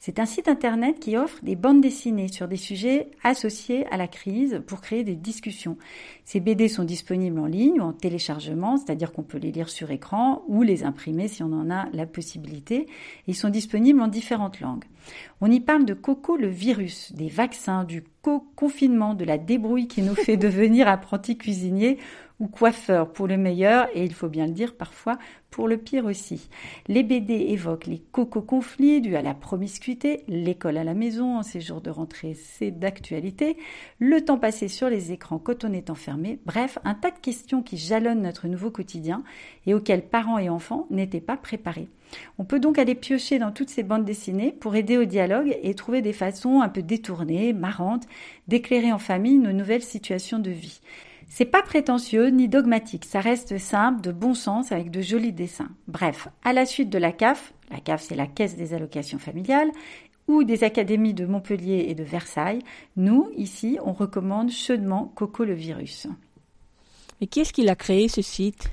C'est un site internet qui offre des bandes dessinées sur des sujets associés à la crise pour créer des discussions. Ces BD sont disponibles en ligne ou en téléchargement, c'est-à-dire qu'on peut les lire sur écran ou les imprimer si on en a la possibilité. Ils sont disponibles en différentes langues. On y parle de Coco le virus, des vaccins, du co-confinement, de la débrouille qui nous fait devenir apprentis cuisiniers ou coiffeurs pour le meilleur et il faut bien le dire parfois pour le pire aussi. Les BD évoquent les coco-conflits dus à la promiscuité, l'école à la maison en ces jours de rentrée, c'est d'actualité, le temps passé sur les écrans quand on est enfermé, bref, un tas de questions qui jalonnent notre nouveau quotidien et auxquelles parents et enfants n'étaient pas préparés. On peut donc aller piocher dans toutes ces bandes dessinées pour aider au dialogue et trouver des façons un peu détournées, marrantes, d'éclairer en famille nos nouvelles situations de vie. C'est pas prétentieux ni dogmatique, ça reste simple, de bon sens avec de jolis dessins. Bref, à la suite de la CAF, la CAF c'est la Caisse des allocations familiales, ou des académies de Montpellier et de Versailles, nous, ici, on recommande chaudement Coco le virus. Et qui est-ce qui l'a créé ce site?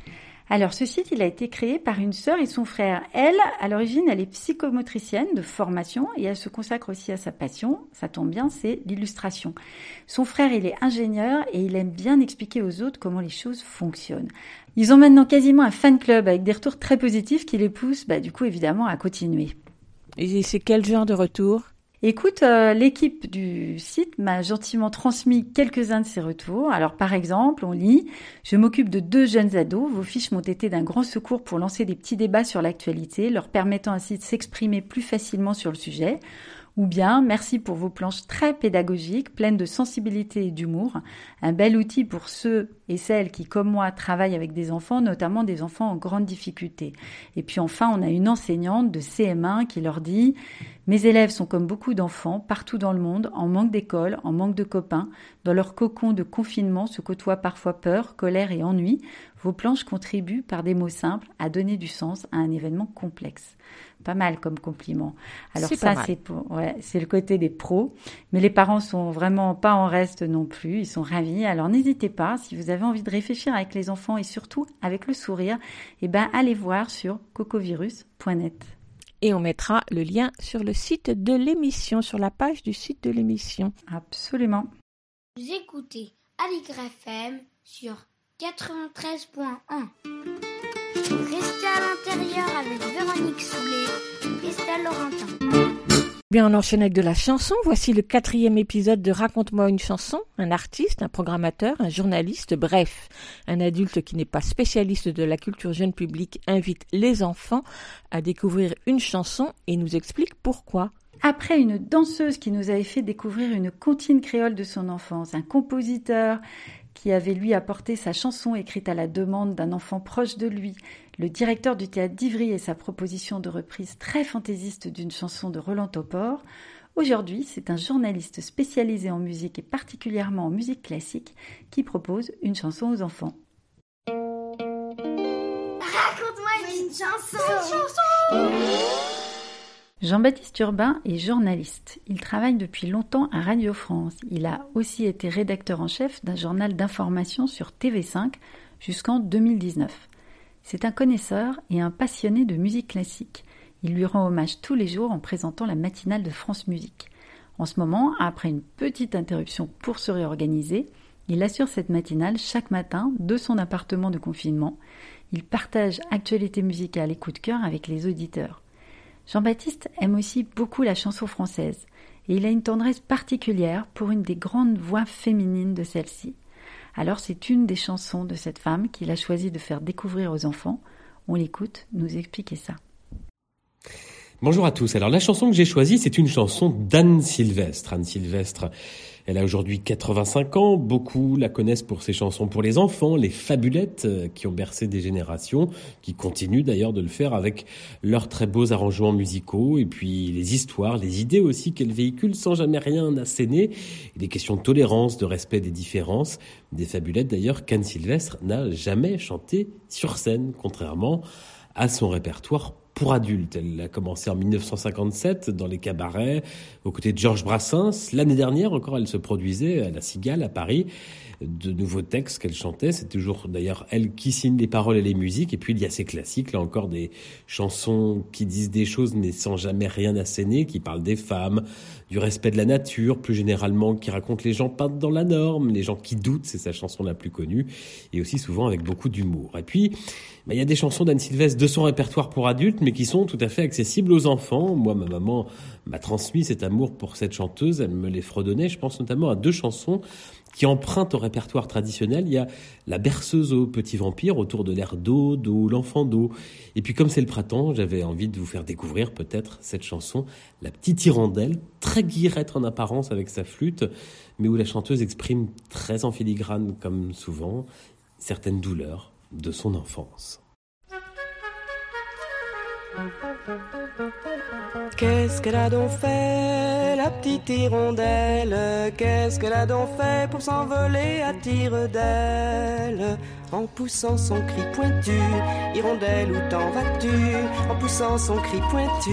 Alors, ce site, il a été créé par une sœur et son frère. Elle, à l'origine, elle est psychomotricienne de formation et elle se consacre aussi à sa passion. Ça tombe bien, c'est l'illustration. Son frère, il est ingénieur et il aime bien expliquer aux autres comment les choses fonctionnent. Ils ont maintenant quasiment un fan club avec des retours très positifs qui les poussent, bah, du coup, évidemment, à continuer. Et c'est quel genre de retour? Écoute, euh, l'équipe du site m'a gentiment transmis quelques-uns de ses retours. Alors par exemple, on lit Je m'occupe de deux jeunes ados. Vos fiches m'ont été d'un grand secours pour lancer des petits débats sur l'actualité, leur permettant ainsi de s'exprimer plus facilement sur le sujet. Ou bien, merci pour vos planches très pédagogiques, pleines de sensibilité et d'humour. Un bel outil pour ceux et celles qui, comme moi, travaillent avec des enfants, notamment des enfants en grande difficulté. Et puis enfin, on a une enseignante de CM1 qui leur dit Mes élèves sont comme beaucoup d'enfants, partout dans le monde, en manque d'école, en manque de copains. Dans leur cocon de confinement se côtoient parfois peur, colère et ennui. Vos planches contribuent, par des mots simples, à donner du sens à un événement complexe pas mal comme compliment. Alors ça, c'est ouais, le côté des pros, mais les parents sont vraiment pas en reste non plus. Ils sont ravis. Alors n'hésitez pas, si vous avez envie de réfléchir avec les enfants et surtout avec le sourire, eh ben allez voir sur cocovirus.net. Et on mettra le lien sur le site de l'émission, sur la page du site de l'émission. Absolument. Vous écoutez Aligre FM sur 93.1. Restez à l'intérieur avec Véronique Soulet et Stella Laurentin. Bien, on enchaîne avec de la chanson. Voici le quatrième épisode de Raconte-moi une chanson. Un artiste, un programmateur, un journaliste, bref, un adulte qui n'est pas spécialiste de la culture jeune public invite les enfants à découvrir une chanson et nous explique pourquoi. Après une danseuse qui nous avait fait découvrir une comptine créole de son enfance, un compositeur qui avait lui apporté sa chanson écrite à la demande d'un enfant proche de lui, le directeur du théâtre d'Ivry et sa proposition de reprise très fantaisiste d'une chanson de Roland Topor. Aujourd'hui, c'est un journaliste spécialisé en musique et particulièrement en musique classique qui propose une chanson aux enfants. Raconte-moi une chanson. Une chanson Jean-Baptiste Urbain est journaliste. Il travaille depuis longtemps à Radio France. Il a aussi été rédacteur en chef d'un journal d'information sur TV5 jusqu'en 2019. C'est un connaisseur et un passionné de musique classique. Il lui rend hommage tous les jours en présentant la matinale de France Musique. En ce moment, après une petite interruption pour se réorganiser, il assure cette matinale chaque matin de son appartement de confinement. Il partage actualité musicale et coup de cœur avec les auditeurs. Jean-Baptiste aime aussi beaucoup la chanson française et il a une tendresse particulière pour une des grandes voix féminines de celle-ci. Alors c'est une des chansons de cette femme qu'il a choisi de faire découvrir aux enfants. On l'écoute nous expliquer ça. Bonjour à tous. Alors la chanson que j'ai choisie, c'est une chanson d'Anne Sylvestre. Anne Sylvestre, elle a aujourd'hui 85 ans. Beaucoup la connaissent pour ses chansons pour les enfants, les fabulettes euh, qui ont bercé des générations, qui continuent d'ailleurs de le faire avec leurs très beaux arrangements musicaux et puis les histoires, les idées aussi qu'elle véhicule sans jamais rien asséner. Des questions de tolérance, de respect des différences. Des fabulettes d'ailleurs qu'Anne Sylvestre n'a jamais chanté sur scène, contrairement à son répertoire pour adultes. Elle a commencé en 1957 dans les cabarets, aux côtés de Georges Brassens. L'année dernière encore, elle se produisait à la Cigale à Paris. De nouveaux textes qu'elle chantait, c'est toujours d'ailleurs elle qui signe les paroles et les musiques. Et puis il y a ces classiques, là encore des chansons qui disent des choses mais sans jamais rien asséner, qui parlent des femmes, du respect de la nature, plus généralement, qui raconte les gens pas dans la norme, les gens qui doutent, c'est sa chanson la plus connue, et aussi souvent avec beaucoup d'humour. Et puis, bah, il y a des chansons d'Anne Sylvestre de son répertoire pour adultes, mais qui sont tout à fait accessibles aux enfants. Moi, ma maman m'a transmis cet amour pour cette chanteuse, elle me les fredonnait, je pense notamment à deux chansons qui empruntent au répertoire traditionnel. Il y a la berceuse au petit vampire autour de l'air d'eau, d'eau, l'enfant d'eau. Et puis comme c'est le printemps, j'avais envie de vous faire découvrir peut-être cette chanson, La petite hirondelle, très guirette en apparence avec sa flûte, mais où la chanteuse exprime très en filigrane comme souvent certaines douleurs de son enfance. Qu'est-ce qu'elle a donc fait, la petite hirondelle? Qu'est-ce qu'elle a donc fait pour s'envoler à tire d'elle En poussant son cri pointu, hirondelle, où t'en vas-tu? En poussant son cri pointu,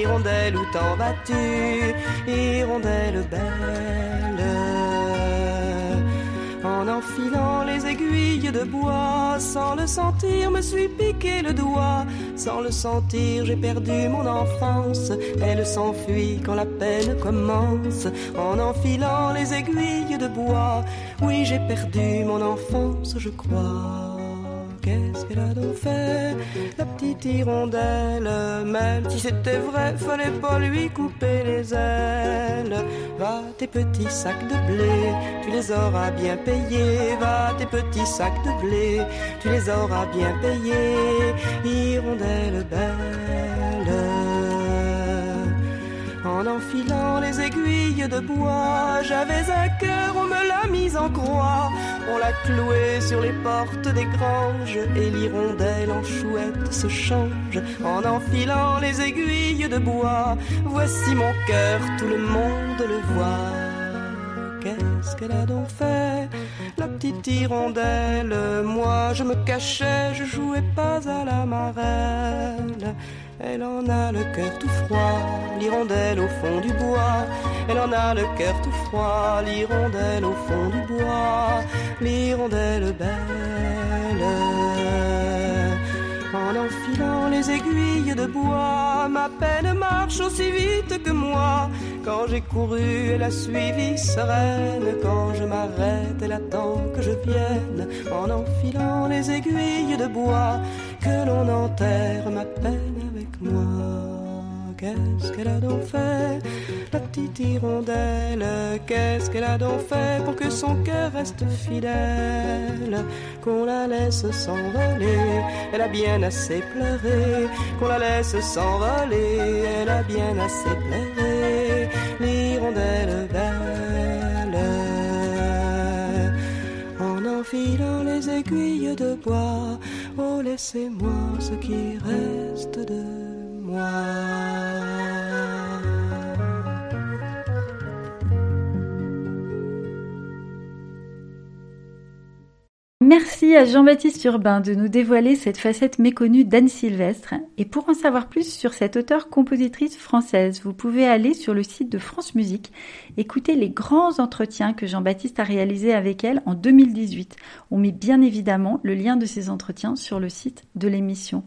hirondelle, où t'en vas-tu? Hirondelle belle. En enfilant les aiguilles de bois, sans le sentir, me suis piqué le doigt. Sans le sentir, j'ai perdu mon enfance. Elle s'enfuit quand la peine commence. En enfilant les aiguilles de bois, oui, j'ai perdu mon enfance, je crois. Qu'est-ce qu'elle a donc fait, la petite hirondelle Même si c'était vrai, fallait pas lui couper les ailes. Va tes petits sacs de blé, tu les auras bien payés. Va tes petits sacs de blé, tu les auras bien payés. Hirondelle belle. En enfilant les aiguilles de bois, j'avais un cœur, on me l'a mise en croix. On l'a cloué sur les portes des granges et l'hirondelle en chouette se change. En enfilant les aiguilles de bois, voici mon cœur, tout le monde le voit. Qu'est-ce qu'elle a donc fait, la petite hirondelle? Moi je me cachais, je jouais pas à la marelle. Elle en a le cœur tout froid, l'hirondelle au fond du bois. Elle en a le cœur tout froid, l'hirondelle au fond du bois. L'hirondelle belle. En enfilant les aiguilles de bois, ma peine marche aussi vite que moi. Quand j'ai couru, elle a suivi sereine. Quand je m'arrête, elle attend que je vienne. En enfilant les aiguilles de bois, que l'on enterre ma peine avec moi. Qu'est-ce qu'elle a donc fait, la petite hirondelle? Qu'est-ce qu'elle a donc fait pour que son cœur reste fidèle? Qu'on la laisse s'envoler, elle a bien assez pleuré. Qu'on la laisse s'envoler, elle a bien assez pleuré. L'hirondelle belle. En enfilant les aiguilles de bois, oh laissez-moi ce qui reste de moi. Merci à Jean-Baptiste Urbain de nous dévoiler cette facette méconnue d'Anne Sylvestre. Et pour en savoir plus sur cette auteure-compositrice française, vous pouvez aller sur le site de France Musique, écouter les grands entretiens que Jean-Baptiste a réalisés avec elle en 2018. On met bien évidemment le lien de ces entretiens sur le site de l'émission.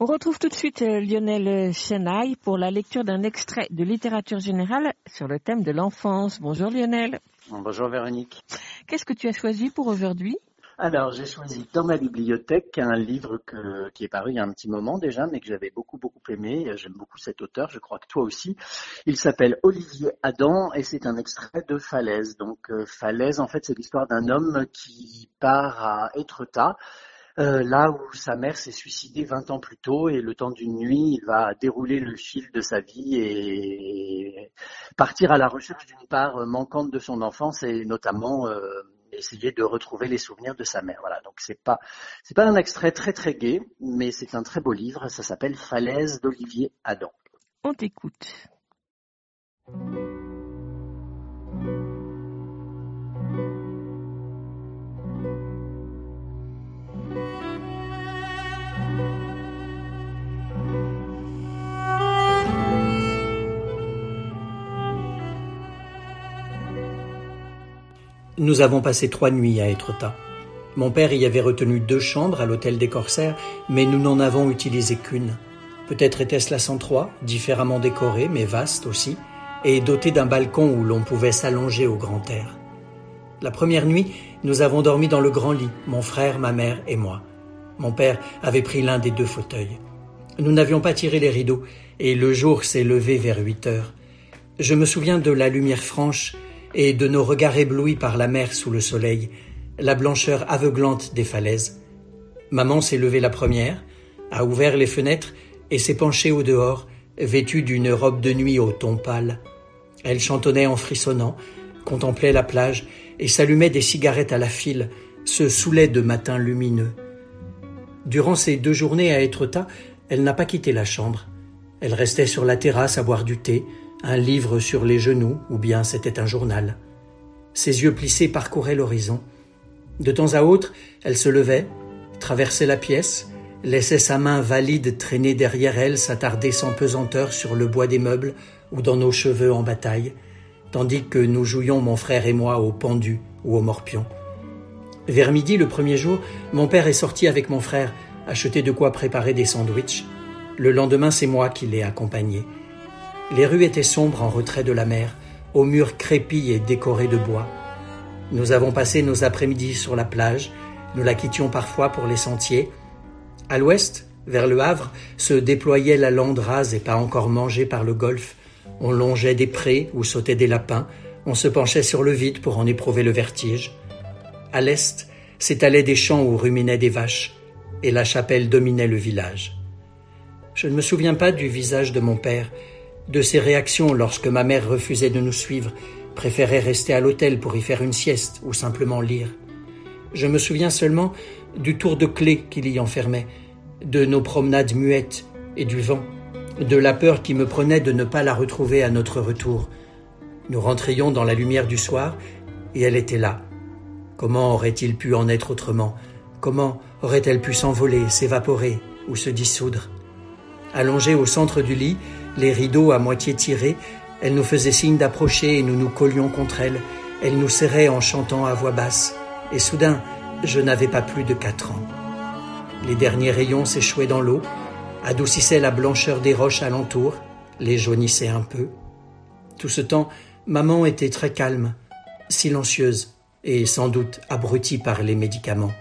On retrouve tout de suite euh, Lionel Chenaille pour la lecture d'un extrait de littérature générale sur le thème de l'enfance. Bonjour Lionel. Bonjour Véronique. Qu'est-ce que tu as choisi pour aujourd'hui? Alors, j'ai choisi dans ma bibliothèque un livre que, qui est paru il y a un petit moment déjà, mais que j'avais beaucoup, beaucoup aimé. J'aime beaucoup cet auteur, je crois que toi aussi. Il s'appelle Olivier Adam et c'est un extrait de Falaise. Donc, euh, Falaise, en fait, c'est l'histoire d'un homme qui part à Étretat euh, là où sa mère s'est suicidée 20 ans plus tôt et le temps d'une nuit, il va dérouler le fil de sa vie et partir à la recherche d'une part manquante de son enfance et notamment euh, essayer de retrouver les souvenirs de sa mère. Voilà, donc c'est pas c'est pas un extrait très très gai, mais c'est un très beau livre. Ça s'appelle Falaise d'Olivier Adam. On t'écoute. Nous avons passé trois nuits à Étretat. Mon père y avait retenu deux chambres à l'hôtel des Corsaires, mais nous n'en avons utilisé qu'une. Peut-être était-ce la 103, différemment décorée, mais vaste aussi. et doté d'un balcon où l'on pouvait s'allonger au grand air. La première nuit, nous avons dormi dans le grand lit, mon frère, ma mère et moi. Mon père avait pris l'un des deux fauteuils. Nous n'avions pas tiré les rideaux, et le jour s'est levé vers huit heures. Je me souviens de la lumière franche et de nos regards éblouis par la mer sous le soleil, la blancheur aveuglante des falaises. Maman s'est levée la première, a ouvert les fenêtres et s'est penchée au dehors, vêtue d'une robe de nuit au ton pâle. Elle chantonnait en frissonnant, contemplait la plage et s'allumait des cigarettes à la file, se saoulait de matins lumineux. Durant ces deux journées à Étretat, elle n'a pas quitté la chambre. Elle restait sur la terrasse à boire du thé, un livre sur les genoux, ou bien c'était un journal. Ses yeux plissés parcouraient l'horizon. De temps à autre, elle se levait, traversait la pièce, laissait sa main valide traîner derrière elle, s'attarder sans pesanteur sur le bois des meubles ou dans nos cheveux en bataille, tandis que nous jouions, mon frère et moi, au pendu ou au morpion. Vers midi, le premier jour, mon père est sorti avec mon frère, acheter de quoi préparer des sandwichs. Le lendemain, c'est moi qui l'ai accompagné. Les rues étaient sombres en retrait de la mer, aux murs crépis et décorés de bois. Nous avons passé nos après-midi sur la plage, nous la quittions parfois pour les sentiers. À l'ouest, vers le Havre, se déployait la lande rase et pas encore mangée par le golfe. On longeait des prés où sautaient des lapins, on se penchait sur le vide pour en éprouver le vertige. À l'est, s'étalaient des champs où ruminaient des vaches, et la chapelle dominait le village. Je ne me souviens pas du visage de mon père, de ses réactions lorsque ma mère refusait de nous suivre, préférait rester à l'hôtel pour y faire une sieste ou simplement lire. Je me souviens seulement du tour de clé qu'il y enfermait, de nos promenades muettes et du vent de la peur qui me prenait de ne pas la retrouver à notre retour. Nous rentrions dans la lumière du soir, et elle était là. Comment aurait-il pu en être autrement? Comment aurait-elle pu s'envoler, s'évaporer ou se dissoudre? Allongée au centre du lit, les rideaux à moitié tirés, elle nous faisait signe d'approcher et nous nous collions contre elle. Elle nous serrait en chantant à voix basse. Et soudain, je n'avais pas plus de quatre ans. Les derniers rayons s'échouaient dans l'eau, adoucissait la blancheur des roches alentour, les jaunissait un peu. Tout ce temps, maman était très calme, silencieuse et sans doute abrutie par les médicaments.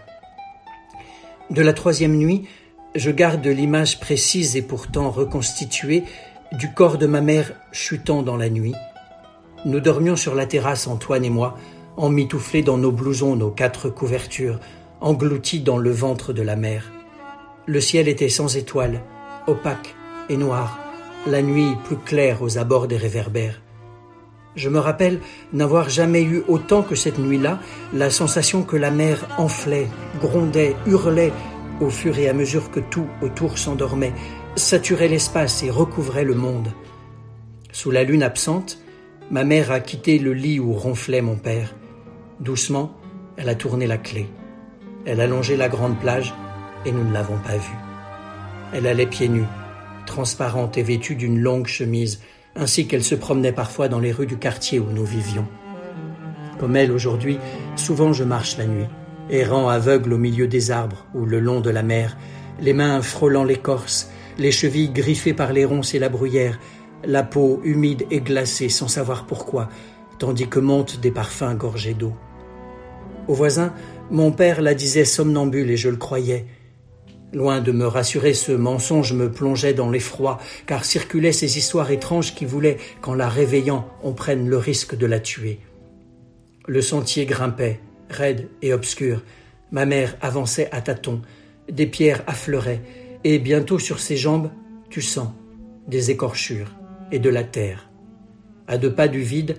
De la troisième nuit, je garde l'image précise et pourtant reconstituée du corps de ma mère chutant dans la nuit. Nous dormions sur la terrasse, Antoine et moi, emmitouflés dans nos blousons, nos quatre couvertures, engloutis dans le ventre de la mer. Le ciel était sans étoiles, opaque et noir, la nuit plus claire aux abords des réverbères. Je me rappelle n'avoir jamais eu autant que cette nuit-là la sensation que la mer enflait, grondait, hurlait au fur et à mesure que tout autour s'endormait, saturait l'espace et recouvrait le monde. Sous la lune absente, ma mère a quitté le lit où ronflait mon père. Doucement, elle a tourné la clé. Elle a longé la grande plage et nous ne l'avons pas vue. Elle allait pieds nus, transparente et vêtue d'une longue chemise, ainsi qu'elle se promenait parfois dans les rues du quartier où nous vivions. Comme elle aujourd'hui, souvent je marche la nuit, errant aveugle au milieu des arbres ou le long de la mer, les mains frôlant l'écorce, les chevilles griffées par les ronces et la bruyère, la peau humide et glacée sans savoir pourquoi, tandis que montent des parfums gorgés d'eau. Au voisin, mon père la disait somnambule et je le croyais, Loin de me rassurer, ce mensonge me plongeait dans l'effroi, car circulaient ces histoires étranges qui voulaient qu'en la réveillant, on prenne le risque de la tuer. Le sentier grimpait, raide et obscur. Ma mère avançait à tâtons. Des pierres affleuraient, et bientôt sur ses jambes, tu sens des écorchures et de la terre. À deux pas du vide,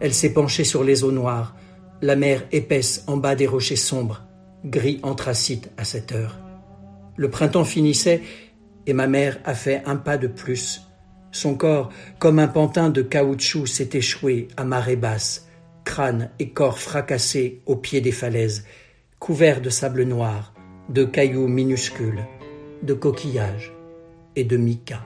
elle s'est penchée sur les eaux noires, la mer épaisse en bas des rochers sombres, gris anthracite à cette heure. Le printemps finissait et ma mère a fait un pas de plus. Son corps, comme un pantin de caoutchouc, s'est échoué à marée basse, crâne et corps fracassés au pied des falaises, couverts de sable noir, de cailloux minuscules, de coquillages et de mica.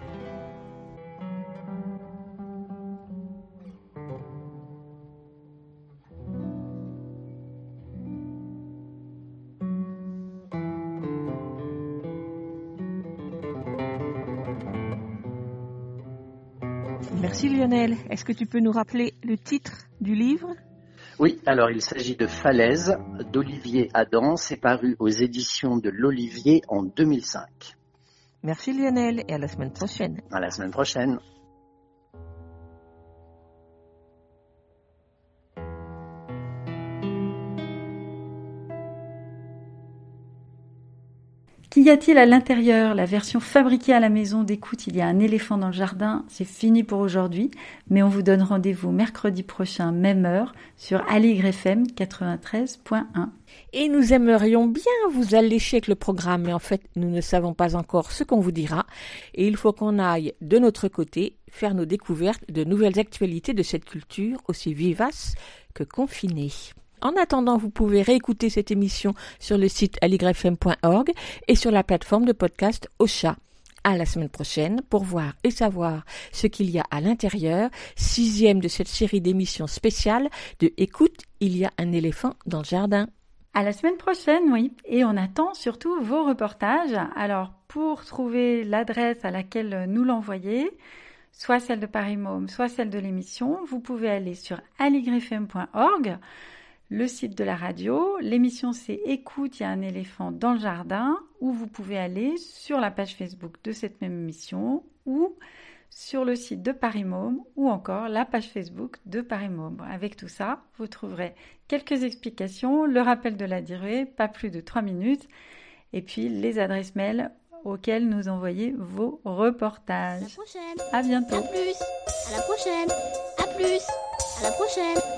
Merci Lionel. Est-ce que tu peux nous rappeler le titre du livre? Oui, alors il s'agit de Falaise d'Olivier Adam. C'est paru aux éditions de l'Olivier en 2005. Merci Lionel et à la semaine prochaine. À la semaine prochaine. Qu'y a-t-il à l'intérieur? La version fabriquée à la maison d'écoute, il y a un éléphant dans le jardin, c'est fini pour aujourd'hui, mais on vous donne rendez-vous mercredi prochain, même heure, sur Aligre FM 93.1. Et nous aimerions bien vous allécher avec le programme, mais en fait, nous ne savons pas encore ce qu'on vous dira. Et il faut qu'on aille de notre côté faire nos découvertes de nouvelles actualités de cette culture aussi vivace que confinée. En attendant, vous pouvez réécouter cette émission sur le site aligrefm.org et sur la plateforme de podcast Ocha. À la semaine prochaine pour voir et savoir ce qu'il y a à l'intérieur, sixième de cette série d'émissions spéciales de Écoute, il y a un éléphant dans le jardin. À la semaine prochaine, oui. Et on attend surtout vos reportages. Alors, pour trouver l'adresse à laquelle nous l'envoyer, soit celle de Paris Môme, soit celle de l'émission, vous pouvez aller sur aligrefm.org le site de la radio. L'émission c'est Écoute, il y a un éléphant dans le jardin, où vous pouvez aller sur la page Facebook de cette même émission ou sur le site de Paris Môme ou encore la page Facebook de Paris Môme. Avec tout ça, vous trouverez quelques explications, le rappel de la durée, pas plus de 3 minutes, et puis les adresses mail auxquelles nous envoyez vos reportages. À la prochaine. À bientôt. À plus. À la prochaine. À plus. À la prochaine.